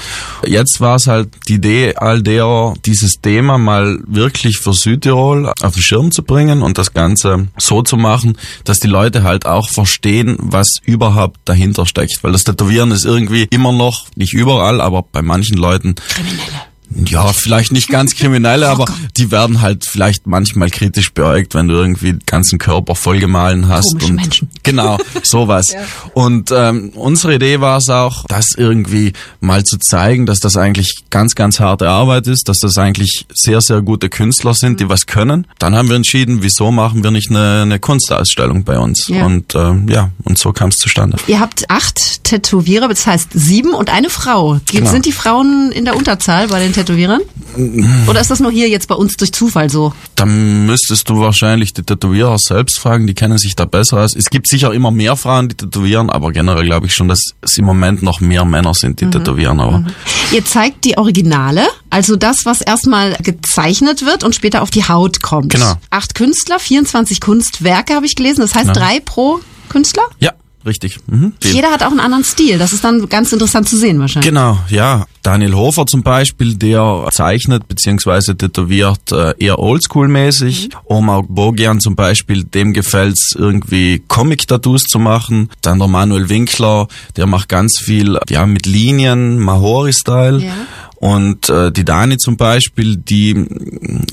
Jetzt war es halt die Idee all der, dieses Thema mal wirklich für Südtirol auf den Schirm zu bringen und das Ganze so zu machen, dass die Leute halt auch verstehen, was überhaupt dahinter steckt. Weil das Tätowieren ist irgendwie immer noch, nicht überall, aber bei manchen Leuten みんなね。Ja, vielleicht nicht ganz kriminelle, aber die werden halt vielleicht manchmal kritisch beäugt, wenn du irgendwie den ganzen Körper vollgemahlen hast. Komische und Menschen. Genau, sowas. Und ähm, unsere Idee war es auch, das irgendwie mal zu zeigen, dass das eigentlich ganz, ganz harte Arbeit ist, dass das eigentlich sehr, sehr gute Künstler sind, die was können. Dann haben wir entschieden, wieso machen wir nicht eine, eine Kunstausstellung bei uns? Ja. Und ähm, ja, und so kam es zustande. Ihr habt acht Tätowierer, das heißt sieben und eine Frau. Genau. Sind die Frauen in der Unterzahl bei den Tätowierern? Oder ist das nur hier jetzt bei uns durch Zufall so? Dann müsstest du wahrscheinlich die Tätowierer selbst fragen, die kennen sich da besser aus. Es gibt sicher immer mehr Frauen, die tätowieren, aber generell glaube ich schon, dass es im Moment noch mehr Männer sind, die Mhm. tätowieren. Aber Ihr zeigt die Originale, also das, was erstmal gezeichnet wird und später auf die Haut kommt. Genau. Acht Künstler, 24 Kunstwerke habe ich gelesen. Das heißt Genau. drei pro Künstler? ja, richtig. Mhm. Jeder hat auch einen anderen Stil. Das ist dann ganz interessant zu sehen wahrscheinlich. Genau, ja. Daniel Hofer zum Beispiel, der zeichnet bzw. tätowiert äh, eher oldschool-mäßig. Omar Bogian zum Beispiel, dem gefällt's irgendwie Comic-Tattoos zu machen. Dann der Manuel Winkler, der macht ganz viel ja mit Linien, Mahori-Style. Ja. Und äh, die Dani zum Beispiel, die,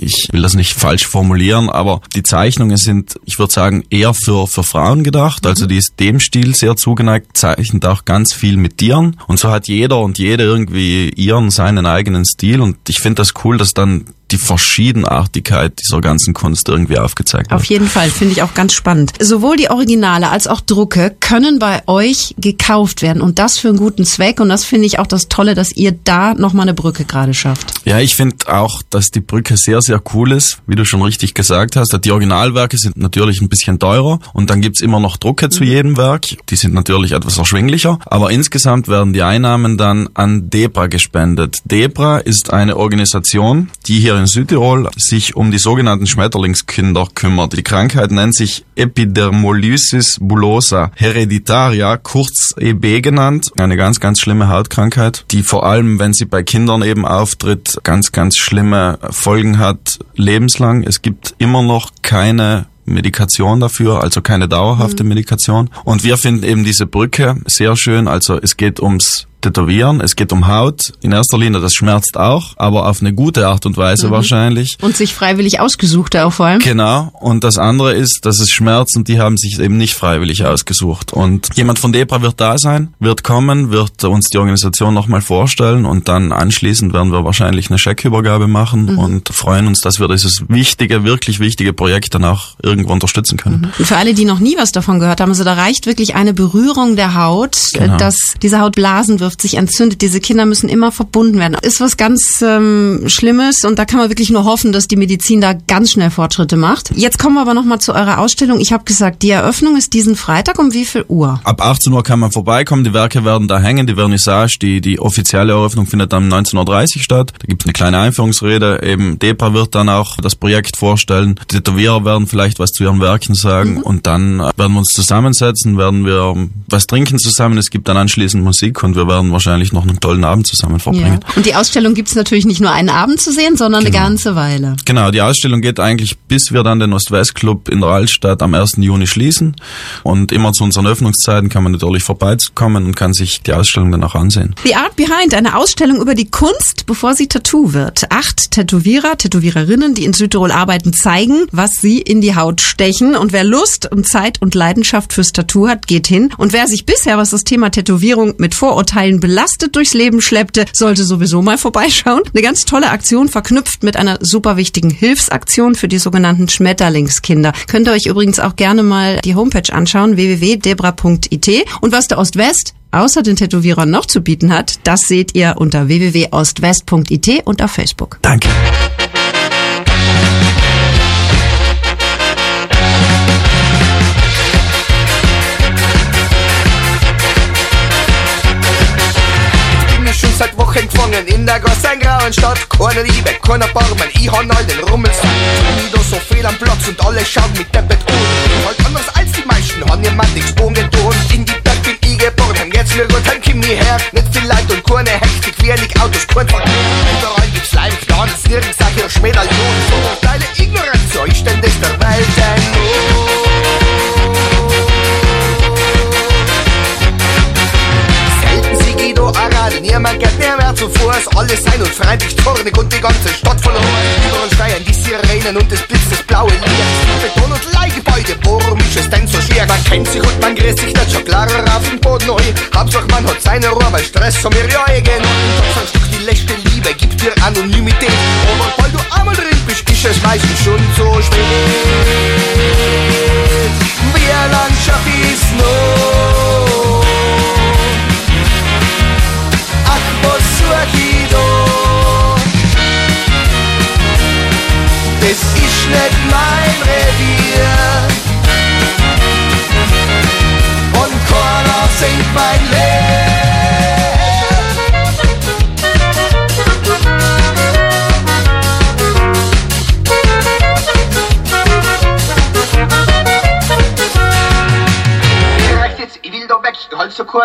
ich will das nicht falsch formulieren, aber die Zeichnungen sind, ich würde sagen, eher für, für Frauen gedacht. Also die ist dem Stil sehr zugeneigt, zeichnet auch ganz viel mit Tieren. Und so hat jeder und jede irgendwie ihren, seinen eigenen Stil. Und ich finde das cool, dass dann die Verschiedenartigkeit dieser ganzen Kunst irgendwie aufgezeigt wird. Auf jeden Fall, finde ich auch ganz spannend. Sowohl die Originale als auch Drucke können bei euch gekauft werden und das für einen guten Zweck und das finde ich auch das Tolle, dass ihr da nochmal eine Brücke gerade schafft. Ja, ich finde auch, dass die Brücke sehr, sehr cool ist, wie du schon richtig gesagt hast. Die Originalwerke sind natürlich ein bisschen teurer und dann gibt's immer noch Drucke zu jedem Werk. Die sind natürlich etwas erschwinglicher, aber insgesamt werden die Einnahmen dann an Debra gespendet. Debra ist eine Organisation, die hier in Südtirol sich um die sogenannten Schmetterlingskinder kümmert. Die Krankheit nennt sich Epidermolysis bullosa hereditaria, kurz EB genannt. Eine ganz, ganz schlimme Hautkrankheit, die vor allem, wenn sie bei Kindern eben auftritt, ganz, ganz schlimme Folgen hat, lebenslang. Es gibt immer noch keine Medikation dafür, also keine dauerhafte Medikation. Und wir finden eben diese Brücke sehr schön. Also es geht ums Tätowieren, es geht um Haut. In erster Linie, das schmerzt auch, aber auf eine gute Art und Weise wahrscheinlich. Und sich freiwillig ausgesucht auch vor allem. Genau. Und das andere ist, dass es Schmerz und die haben sich eben nicht freiwillig ausgesucht. Und jemand von Debra wird da sein, wird kommen, wird uns die Organisation nochmal vorstellen und dann anschließend werden wir wahrscheinlich eine Scheckübergabe machen und freuen uns, dass wir dieses wichtige, wirklich wichtige Projekt dann auch irgendwo unterstützen können. Und für alle, die noch nie was davon gehört haben, also da reicht wirklich eine Berührung der Haut, Genau. dass diese Haut Blasen wirft, sich entzündet. Diese Kinder müssen immer verbunden werden. Ist was ganz ähm, Schlimmes und da kann man wirklich nur hoffen, dass die Medizin da ganz schnell Fortschritte macht. Jetzt kommen wir aber nochmal zu eurer Ausstellung. Ich habe gesagt, die Eröffnung ist diesen Freitag um wie viel Uhr? Ab 18 Uhr kann man vorbeikommen, die Werke werden da hängen, die Vernissage, die, die offizielle Eröffnung findet dann 19.30 Uhr statt. Da gibt es eine kleine Einführungsrede, eben DEPA wird dann auch das Projekt vorstellen, die Tätowierer werden vielleicht was zu ihren Werken sagen und dann äh, werden wir uns zusammensetzen, werden wir ähm, was trinken zusammen, es gibt dann anschließend Musik und wir werden wahrscheinlich noch einen tollen Abend zusammen verbringen. Und die Ausstellung gibt's natürlich nicht nur einen Abend zu sehen, sondern Genau. eine ganze Weile. Genau, die Ausstellung geht eigentlich, bis wir dann den Ost-West-Club in der Altstadt am 1. Juni schließen. Und immer zu unseren Öffnungszeiten kann man natürlich vorbeikommen und kann sich die Ausstellung dann auch ansehen. The Art Behind, eine Ausstellung über die Kunst, bevor sie Tattoo wird. Acht Tätowierer, Tätowiererinnen, die in Südtirol arbeiten, zeigen, was sie in die Haut stechen. Und wer Lust und Zeit und Leidenschaft fürs Tattoo hat, geht hin. Und wer sich bisher, was das Thema Tätowierung mit Vorurteilen belastet durchs Leben schleppte, sollte sowieso mal vorbeischauen. Eine ganz tolle Aktion, verknüpft mit einer super wichtigen Hilfsaktion für die sogenannten Schmetterlingskinder. Könnt ihr euch übrigens auch gerne mal die Homepage anschauen, www.debra.it. Und was der Ost-West außer den Tätowierern noch zu bieten hat, das seht ihr unter www.ostwest.it und auf Facebook. Danke. In der großen grauen Stadt. Keine Liebe, keiner Barmen, ich han all den Rummel satt. Wieder so viel am Platz und alle schauen mit Deppet an. Halt anders als die meisten, han jemand nichts ungetan. In die Stadt bin ich geboren, jetzt mir gut, dann komm nie her. Nicht viel Leid und keine Hektik, wenig Autos, kein Verkehr. Überall gibt's Leim, Glanz, nirgends sag ich Schmälerjon. So deine Ignoranz, so ich das der Welt denn Selten sie Guido Arade, niemand geht mehr, mehr zu Fuß. Alle sein und freundlich zornig und die ganze Stadt verloren. Überall steuern die Sirenen und es blitzt das blaue Licht. Beton und Leihgebäude, warum ist es denn so schwer? Man kennt sich und man grüßt sich nicht schon klarer auf den Boden neu. Hauptsache man hat seine Ruhe, weil Stress haben wir ja genug. Doch ein Stück die letzte Liebe gibt dir Anonymität. Aber weil du einmal drin bist, ist es meistens schon so spät.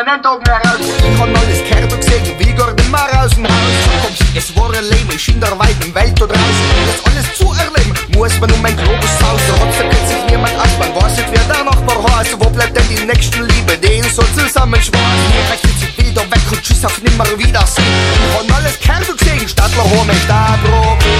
Ich halt so keinen Tag mehr raus. Ich kann alles gehört und gesehen, will gar nicht mehr aus dem Haus. Es war ein Leben, ich in der weiten Welt da draußen. Das alles zu erleben, muss man um mein Globus Haus. Trotzdem kennt sich niemand aus, man weiß nicht, wer der Nachbar heißt. Wo bleibt denn die nächste Liebe, die ihn so zusammenschweißt? Mir reicht jetzt, ich will da weg und tschüss auf nimmer Wiedersehen. Von alles Kerl du gesehen, Stadtler Home da Problem.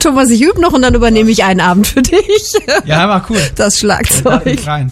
Thomas, ich übe noch und dann übernehme ich einen Abend für dich. Ja, war cool. Das Da Schlagzeug. ich rein.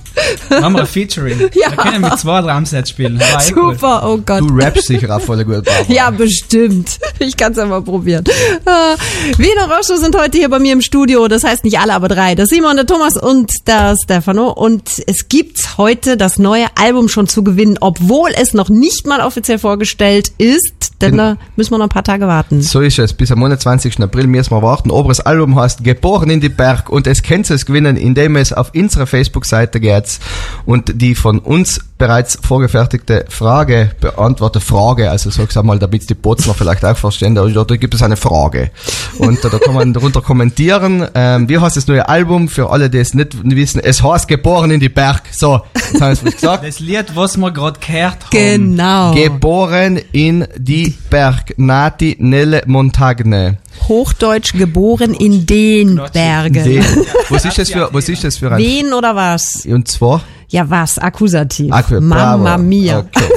Machen wir ein Featuring. Ja. Wir können mit zwei Drumsets spielen. War eh cool. Super, oh Gott. Du rappst sicher auch voll gut, Barbara. Ja, bestimmt. Ich kann es ja mal probieren. Äh, Wiener Rosso sind heute hier bei mir im Studio. Das heißt nicht alle, aber drei. Der Simon, der Thomas und der Stefano. Und es gibt heute das neue Album schon zu gewinnen, obwohl es noch nicht mal offiziell vorgestellt ist. Denn da müssen wir noch ein paar Tage warten. So ist es. Bis am 29. April müssen wir warten. Aber das Album heißt Geboren in die Berg und es könnt es gewinnen, indem es auf unsere Facebook-Seite geht und die von uns bereits vorgefertigte Frage beantwortet. Frage, also sag's einmal, damit die Botzner vielleicht auch verstehen, da, da gibt es eine Frage. Und da kann man darunter kommentieren. Ähm, wie heißt das neue Album? Für alle, die es nicht wissen, es heißt Geboren in die Berg. So, jetzt haben wir es gesagt. Das Lied, was wir gerade gehört haben. Genau. Geboren in die Berg. Nati nelle Montagne. Hochdeutsch geboren in den Bergen. Den. Was ist das für, was ist das für ein, Wen oder was? und zwar? Ja, was? Akkusativ. Akku- Mamma bravo. mia. Okay.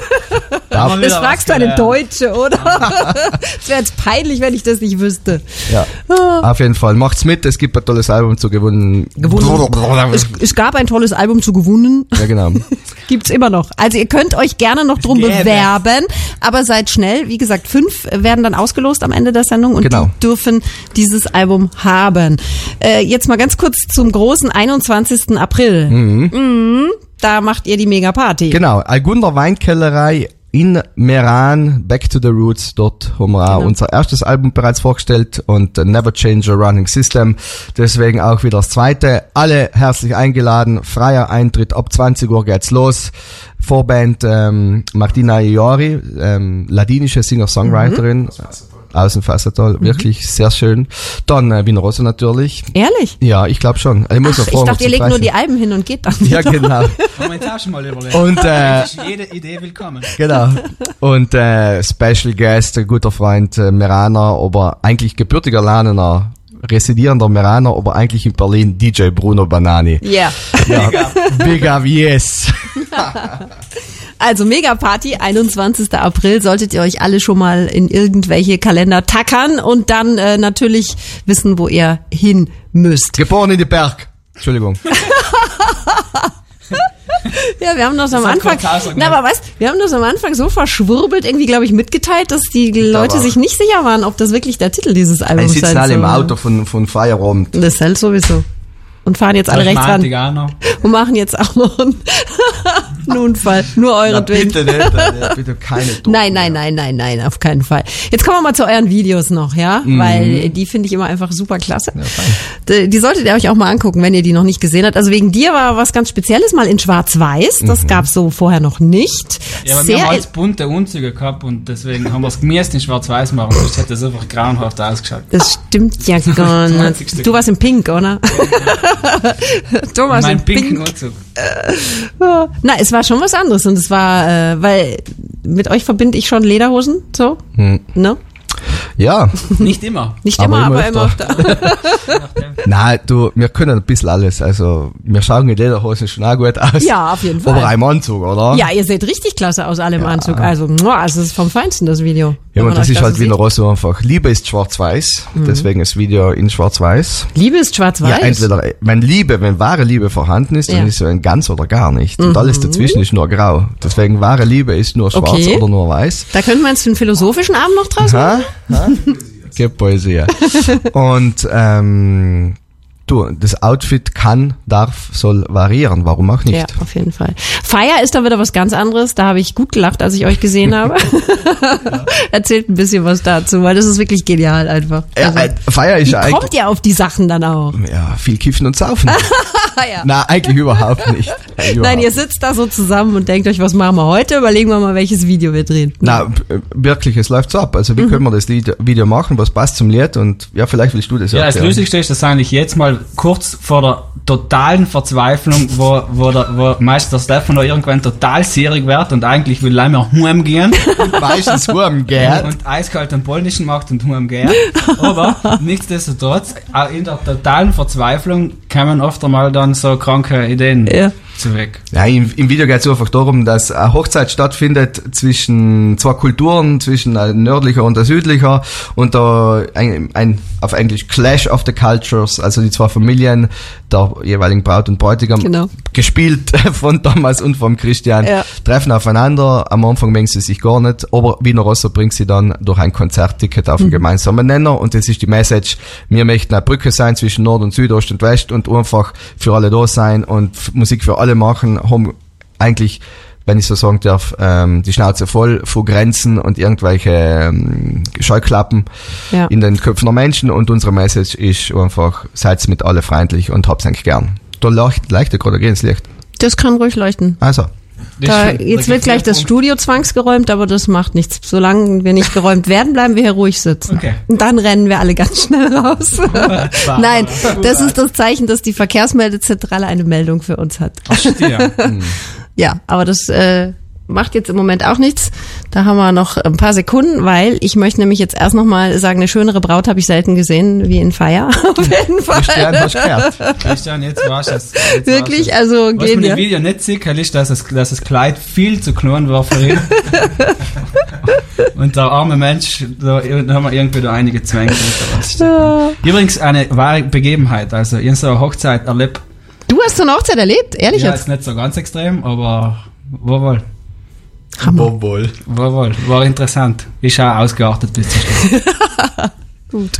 Wir Das fragst du eine gelernt. Deutsche, oder? Es wäre jetzt peinlich, wenn ich das nicht wüsste. Ja. Auf jeden Fall. Macht's mit, es gibt ein tolles Album zu gewonnen. Es, es gab ein tolles Album zu gewonnen. Ja, genau. Gibt's immer noch. Also ihr könnt euch gerne noch drum gäbe. bewerben, aber seid schnell. Wie gesagt, fünf werden dann ausgelost am Ende der Sendung und Genau. die dürfen dieses Album haben. Äh, jetzt mal ganz kurz zum großen 21. April. Mhm. Da macht ihr die Mega-Party. Genau. Algunder Weinkellerei in Meran, Back to the Roots. Dort haben wir auch Genau. unser erstes Album bereits vorgestellt und Never Change a Running System. Deswegen auch wieder das zweite. Alle herzlich eingeladen. Freier Eintritt. Ab 20 Uhr geht's los. Vorband ähm, Martina Iori, ähm, ladinische Singer-Songwriterin. Außenfassertal, wirklich sehr schön. Dann äh, Wiener Rosso natürlich. Ehrlich? Ja, ich glaube schon. Ich muss Ach, ich dachte, ihr legt nur die Alben hin und geht dann. Ja, wieder. genau. Mal überlegt. Und, äh, jede Idee willkommen. Genau. Und äh, Special Guest, ein guter Freund, äh, Meraner, aber eigentlich gebürtiger Lernener, residierender Meraner, aber eigentlich in Berlin, DJ Bruno Banani. Ja. Ja, Big up, yes. Also Megaparty, 21. April, solltet ihr euch alle schon mal in irgendwelche Kalender tackern und dann äh, natürlich wissen, wo ihr hin müsst. Geboren in die Berg. Entschuldigung. Ja, wir haben das am Anfang, na, aber weißt, wir haben das am Anfang so verschwurbelt, irgendwie, glaube ich, mitgeteilt, dass die Leute sich nicht sicher waren, ob das wirklich der Titel dieses Die Albums sitzen sein alle im. Auto von, von Feierabend. Das halt sowieso. Und fahren jetzt alle rechts ran und machen jetzt auch noch einen, einen Unfall. Nur euretwegen. bitte nicht, bitte keine Druck. Nein, nein, nein, nein, nein, auf keinen Fall. Jetzt kommen wir mal zu euren Videos noch, ja, Mhm. weil die finde ich immer einfach super klasse. die, die solltet ihr euch auch mal angucken, wenn ihr die noch nicht gesehen habt. Also wegen dir war was ganz Spezielles mal in Schwarz-Weiß. Das Mhm. gab's so vorher noch nicht. Ja, aber Sehr wir haben halt bunte Unzüge gehabt und deswegen haben wir es gemäßt in schwarz-weiß machen, sonst hätte es einfach grauenhaft ausgeschaut. das stimmt ja gar 20 nicht. Du warst in Pink, oder? Thomas mein in pinken Pink. Unzug. Ja. Na, es war schon was anderes und es war, äh, weil mit euch verbinde ich schon Lederhosen, so, Hm. ne? Ja, Nicht immer. Nicht Aber immer, immer aber öfter. immer öfter. nein, du, wir können ein bisschen alles. Also, wir schauen in Lederhosen schon auch gut aus. Ja, auf jeden Fall. Aber im Anzug, oder? Ja, ihr seht richtig klasse aus allem Anzug. Also, also es ist vom Feinsten, das Video. Ja, und das ist halt so sieht. Rosso einfach. Liebe ist schwarz-weiß, deswegen das Video in schwarz-weiß. Liebe ist schwarz-weiß. Ja, entweder, wenn Liebe, wenn wahre Liebe vorhanden ist, dann Ja. Mhm. ist so ein ganz oder gar nicht. Und alles dazwischen ist nur grau. Deswegen wahre Liebe ist nur schwarz Okay. oder nur weiß. Da könnten wir jetzt einen philosophischen Abend noch draus machen. Gibt Poesie. Und ähm, du, das Outfit kann, darf, soll variieren. Warum auch nicht? Ja, auf jeden Fall. Feier ist da wieder was ganz anderes. Da habe ich gut gelacht, als ich euch gesehen habe. Erzählt ein bisschen was dazu, weil das ist wirklich genial einfach. Ja, Also, äh, Feier ist wie ja eigentlich kommt ihr auf die Sachen dann auch? ja, viel kiffen und saufen. ja. Na, eigentlich überhaupt nicht. Äh, Nein, überhaupt ihr sitzt da so zusammen und denkt euch, was machen wir heute? Überlegen wir mal, welches Video wir drehen. Na, b- wirklich, es läuft so ab. Also, Mhm. wie können wir das Video machen? Was passt zum Lied? Und ja, vielleicht willst du das Ja, das erklären. Lustigste ist, dass eigentlich jetzt mal kurz vor der totalen Verzweiflung, wo, wo, der, wo Meister Stefan noch irgendwann total serig wird und eigentlich will er mehr heimgehen Meistens Wurm, gell? und eiskalt den polnischen macht und heimgehen. Aber nichtsdestotrotz, auch in der totalen Verzweiflung kommen oft einmal dann so kranke Ideen Ja. Zurück. Ja, im, im Video geht es einfach darum, dass eine Hochzeit stattfindet zwischen zwei Kulturen, zwischen nördlicher und südlicher und da ein, ein auf Englisch Clash of the Cultures, also die zwei Familien der jeweiligen Braut und Bräutigam, Genau. gespielt von Thomas und vom Christian, Ja. treffen aufeinander. Am Anfang mengen sie sich gar nicht, aber Wiener Rosso bringt sie dann durch ein Konzertticket auf einen gemeinsamen Nenner und das ist die Message, wir möchten eine Brücke sein zwischen Nord und Süd, Ost und West und einfach für alle da sein und Musik für alle machen, haben eigentlich wenn ich so sagen darf, ähm, die Schnauze voll vor Grenzen und irgendwelche ähm, Scheuklappen Ja. in den Köpfen der Menschen und unsere Message ist einfach, seid mit alle freundlich und habt's eigentlich gern. Da leuchtet, leuchtet gerade gehen das Licht. Das kann ruhig leuchten. Also, Da, jetzt wird gleich das Studio zwangsgeräumt, aber das macht nichts. Solange wir nicht geräumt werden, bleiben wir hier ruhig sitzen. Okay. Und dann rennen wir alle ganz schnell raus. Nein, das ist das Zeichen, dass die Verkehrsmeldezentrale eine Meldung für uns hat. Verstehe. Ja, aber das äh, macht jetzt im Moment auch nichts. Da haben wir noch ein paar Sekunden, weil ich möchte nämlich jetzt erst noch mal sagen, eine schönere Braut habe ich selten gesehen wie in Feier. Auf jeden Fall. Christian? Christian, jetzt war's es. Jetzt Wirklich, war's also Was man gehen im wir. Video nicht sieht, ist, dass, es, dass das Kleid viel zu klein war für ihn. Und der arme Mensch, da, da haben wir irgendwie da einige Zwänge. Übrigens eine wahre Begebenheit. Also, ich habe so eine Hochzeit erlebt. Du hast so eine Hochzeit erlebt? Ehrlich Ja, jetzt? jetzt nicht so ganz extrem, aber war wohl. Hammer. Bobol. War wohl. War interessant. Ist auch ausgeartet bis zum Schluss.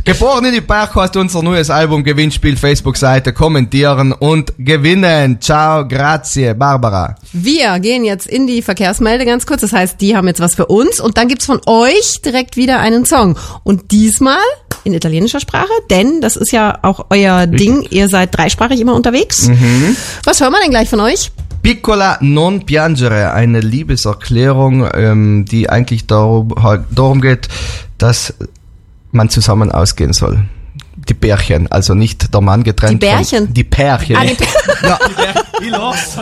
Geboren in die Berg heißt unser neues Album Gewinnspiel Facebook-Seite kommentieren und gewinnen. Ciao, grazie, Barbara. Wir gehen jetzt in die Verkehrsmelde ganz kurz. Das heißt, die haben jetzt was für uns und dann gibt's von euch direkt wieder einen Song. Und diesmal in italienischer Sprache, denn das ist ja auch euer Ding. Ihr seid dreisprachig immer unterwegs. Was hören wir denn gleich von euch? Piccola non piangere, eine Liebeserklärung, ähm, die eigentlich darum, halt darum geht, dass man zusammen ausgehen soll. Die Bärchen, also nicht der Mann getrennt. Die Bärchen? Von, die Pärchen. Ah, die ja, Ich lach's.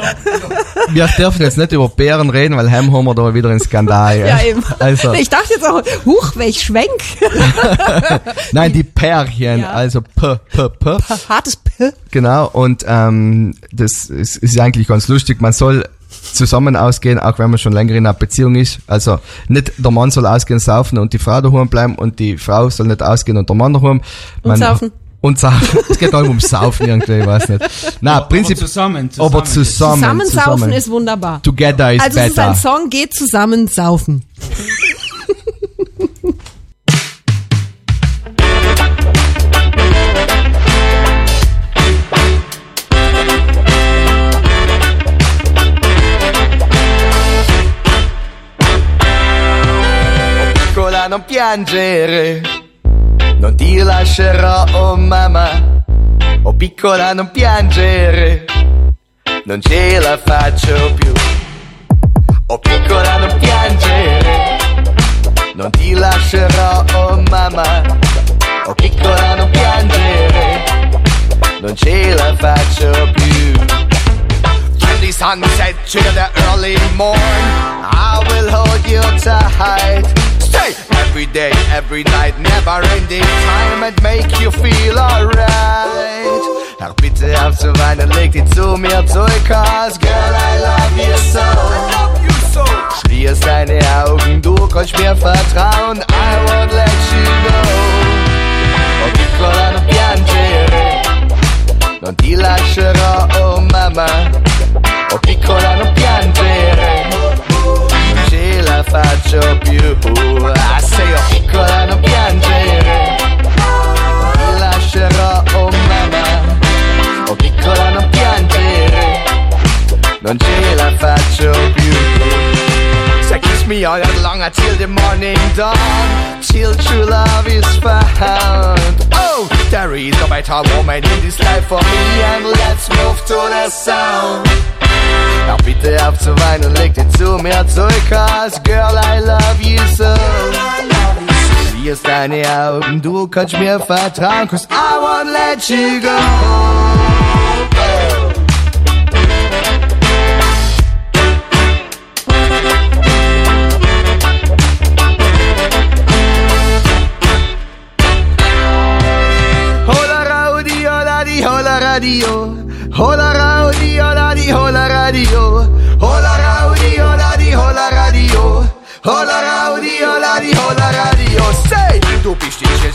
wir dürfen jetzt nicht über Bären reden, weil heim haben wir da wieder einen Skandal. Ja, eben. Also, Ich dachte jetzt auch, huch, welch Schwenk. nein, die Pärchen, Ja. also P, P, P. Hartes P. Genau, und ähm, das ist, ist eigentlich ganz lustig. Man soll zusammen ausgehen, auch wenn man schon länger in einer Beziehung ist. Also nicht der Mann soll ausgehen, saufen und die Frau daheim bleiben und die Frau soll nicht ausgehen und der Mann daheim. Man, saufen. Und saufen. Es geht auch ums Saufen irgendwie, ich weiß nicht. Na, Aber Prinzip, zusammen, zusammen. aber zusammen. Zusammen. ist wunderbar. Together is Also es ist better. ein Song, geht zusammen saufen. non piangere, non ti lascerò, oh mamma. Oh piccola non piangere, non ce la faccio più. Oh piccola non piangere, non ti lascerò, oh mamma. Oh piccola non piangere, non ce la faccio più. The sunset to the early morn, I will hold you tight. Stay every day, every night, never ending time and make you feel alright. Ach bitte auf zu weinen, leg dich zu mir zurück, cause girl, I love you so. I so. Schließ deine Augen, du kannst mir vertrauen, I won't let you go. Oh piccola non piangere, non ti lascerò, oh mamma. Oh piccola non piangere, la faccio più. Ah, sei oh piccola non piangere, lascerò, oh mamma. Oh piccola non piangere, non ce la faccio più. So kiss me all night long until the morning dawn, till true love is found. Oh, there is no better woman in this life for me, and let's move to the sound. Now bitte auf zu weinen, leg dich zu mir zurück, cause girl, I love you so. Schließ deine Augen, du kannst mir vertrauen, cause I won't let you go. Hola radio, hola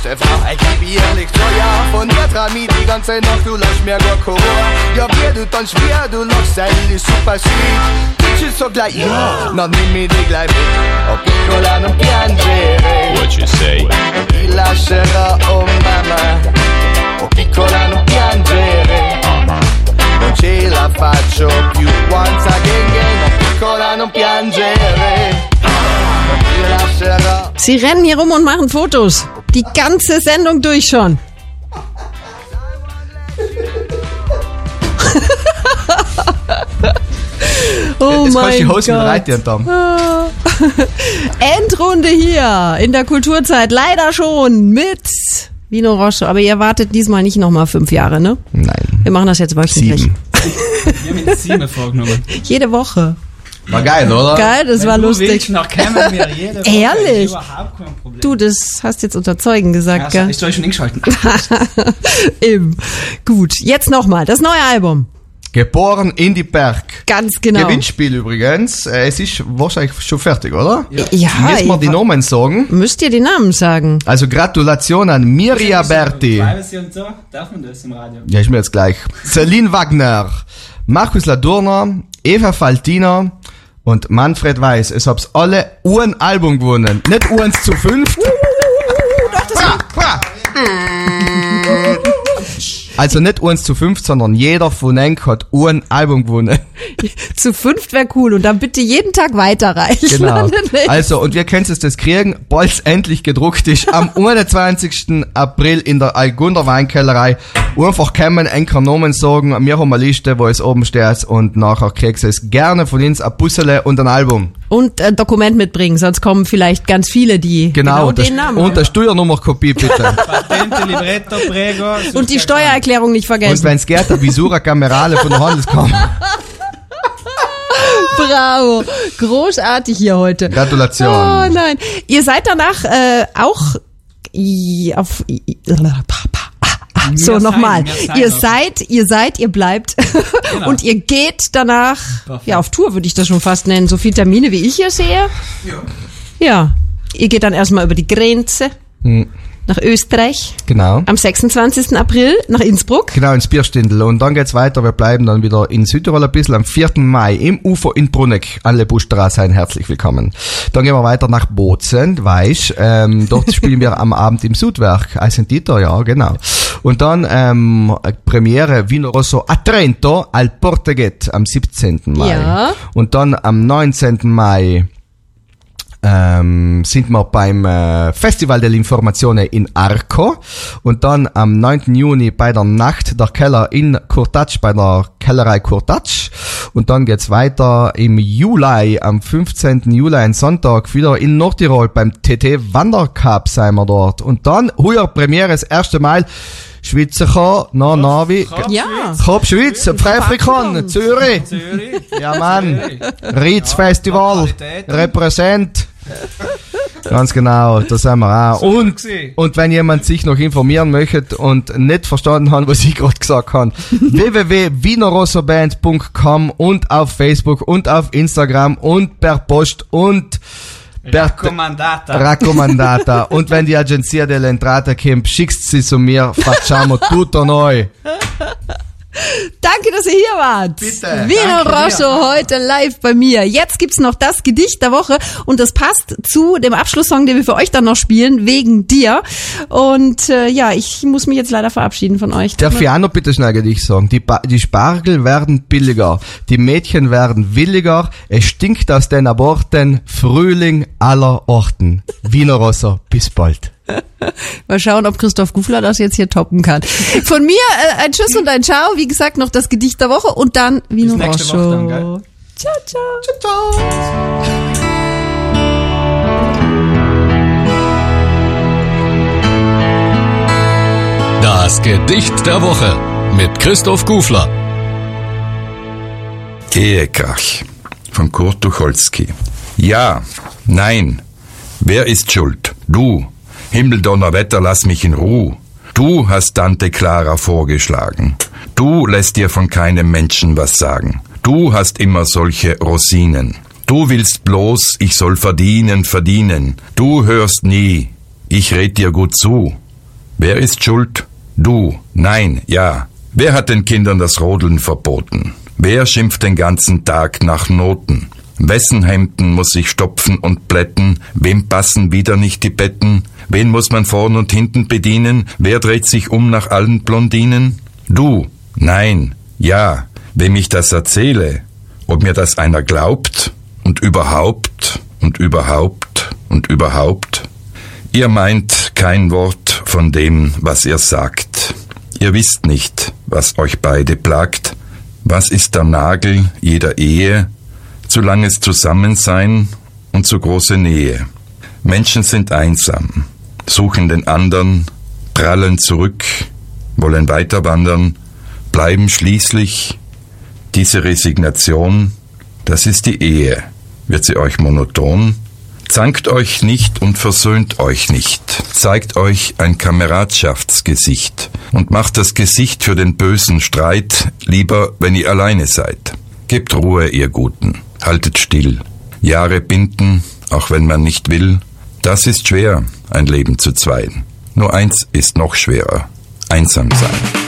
schönste Frau, ich liebe ehrlich so, ja. Von dir tram ich die ganze Nacht, du lässt mir gar Chor. Ja, wie du dann schwer, du lachst, ey, ist super sweet. Tschüss so gleich, ja, na nimm mich die gleich mit. Oh, piccola non piangere. What you say? ti lascerò, oh mamma. Oh piccola non piangere, non ce la faccio più. Once again, again, oh piccola non piangere, non ti lascerò. Sie rennen hier rum und machen Fotos. Die ganze Sendung durch schon. oh Jetzt mein die Hosen Gott. reiten, Tom. Endrunde hier in der Kulturzeit. Leider schon mit Vino Roche. Aber ihr wartet diesmal nicht nochmal fünf Jahre, ne? Nein. Wir machen das jetzt wöchentlich. Sieben. Ich habe mir sieben vorgenommen. Jede Woche. War geil, oder? Geil, das war Wenn du lustig. Willst, noch kämen wir jede Woche. Ehrlich? Überhaupt kein Problem. Du, das hast jetzt unter Zeugen gesagt, also, gell? ich soll schon hingeschalten. Eben. Gut, jetzt nochmal. Das neue Album. Geboren in die Berg. Ganz genau. Gewinnspiel übrigens. Äh, Es ist wahrscheinlich schon fertig, oder? Ja, Müssen wir ich- die Namen sagen? Müsst ihr die Namen sagen? Also Gratulation an Mirja Berti. Und so, darf man das im Radio? Ja, ist mir jetzt gleich. Celine Wagner, Markus Ladurner, Eva Faltina und Manfred Weiß. Es hab's alle ein Album gewonnen. Nicht eins zu fünf. Bra, bra. Also nicht eins zu fünf, sondern jeder von euch hat ein Album gewonnen. Zu fünft wäre cool und dann bitte jeden Tag weiterreichen. Genau. Also, und wir können es das kriegen, bald endlich gedruckt ist, am 21. April in der Algunder Weinkellerei. Einfach kommen, einen Namen sagen, wir haben eine Liste, wo es oben steht und nachher kriegst du es gerne von uns ein Bussele und ein Album. Und ein Dokument mitbringen, sonst kommen vielleicht ganz viele, die Genau, den das, Namen und der Steuernummerkopie bitte. Patente, Libretto, prego. und die Steuererklärung nicht und vergessen. wenn's geht, der Visura Kamerale von der Handelskammer. Bravo. Großartig hier heute. Gratulation. Oh nein. Ihr seid danach äh, auch i- auf so nochmal. Ihr seid, ihr seid, ihr bleibt Genau. und ihr geht danach Perfekt. ja auf Tour würde ich das schon fast nennen. So viele Termine wie ich hier sehe. Ja. Ja. Ihr geht dann erstmal über die Grenze nach Österreich Genau. am 26. April nach Innsbruck. Genau, ins Bierstindl. Und dann geht's weiter. Wir bleiben dann wieder in Südtirol ein bisschen am 4. Mai im Ufer in Bruneck. Alle Buschstraße seien herzlich willkommen. Dann gehen wir weiter nach Bozen, Weisch. Ähm, dort spielen wir am Abend im Südwerk. Eisendieter, ja, genau. Und dann ähm, Premiere Vino Rosso a Trento al Porteget am 17. Mai. Ja. Und dann am 19. Mai ähm, sind wir beim äh, Festival dell'Informazione in Arco und dann am 9. Juni bei der Nacht der Keller in Kurtatsch bei der Kellerei Kurtatsch und dann geht's weiter im Juli, am 15. Juli, ein Sonntag, wieder in Nordtirol beim TT Wandercup sein wir dort und dann, heuer Premiere das erste Mal Schweizer na Navi, Ja. Kopf Schweiz, Pfäfrikon, Zürich. Zürich. Ja, Mann. Ritz Festival. Repräsent. Ganz genau, da sind wir auch. Und, und wenn jemand sich noch informieren möchte und nicht verstanden hat, was ich gerade gesagt habe, www.wienerossoband.com und auf Facebook und auf Instagram und per Post und per Raccomandata. Raccomandata. und wenn die Agenzia dell'Entrata kommt, schickst sie zu mir, facciamo tutto noi. Danke, dass ihr hier wart. Bitte. Vino Danke Rosso heute live bei mir. Jetzt gibt's noch das Gedicht der Woche und das passt zu dem Abschlusssong, den wir für euch dann noch spielen, wegen dir. Und äh, ja, ich muss mich jetzt leider verabschieden von euch. Darf ich auch noch bitte schnell Gedicht sagen? Die, ba die Spargel werden billiger, die Mädchen werden williger, es stinkt aus den Aborten, Frühling aller Orten. Wiener Rosser, bis bald. Mal schauen, ob Christoph Gufler das jetzt hier toppen kann. Von mir äh, ein Tschüss und ein Ciao. Wie gesagt, noch das Gedicht der Woche und dann Vino nächste Rosso. Woche dann, gell? Ciao, ciao. Das Gedicht der Woche mit Christoph Gufler. Ehekrach von Kurt Tucholsky. Ja, nein. Wer ist schuld? Du. Himmel, Donnerwetter, lass mich in Ruhe. Du hast Tante Clara vorgeschlagen. Du lässt dir von keinem Menschen was sagen. Du hast immer solche Rosinen. Du willst bloß, ich soll verdienen, verdienen. Du hörst nie. Ich red dir gut zu. Wer ist schuld? Du. Nein, ja. Wer hat den Kindern das Rodeln verboten? Wer schimpft den ganzen Tag nach Noten? Wessen Hemden muss ich stopfen und plätten? Wem passen wieder nicht die Betten? Wen muss man vorn und hinten bedienen? Wer dreht sich um nach allen Blondinen? Du. Nein. Ja. Wem ich das erzähle? Ob mir das einer glaubt? Und überhaupt? Und überhaupt? Und überhaupt? Ihr meint kein Wort von dem, was ihr sagt. Ihr wisst nicht, was euch beide plagt. Was ist der Nagel jeder Ehe? Zu langes Zusammensein und zu große Nähe. Menschen sind einsam, suchen den anderen, prallen zurück, wollen weiter wandern, bleiben schließlich. Diese Resignation, das ist die Ehe. Wird sie euch monoton? Zankt euch nicht und versöhnt euch nicht. Zeigt euch ein Kameradschaftsgesicht und macht das Gesicht für den bösen Streit lieber, wenn ihr alleine seid. Gebt Ruhe, ihr Guten. Haltet still. Jahre binden, auch wenn man nicht will. Das ist schwer, ein Leben zu zweien. Nur eins ist noch schwerer. Einsam sein.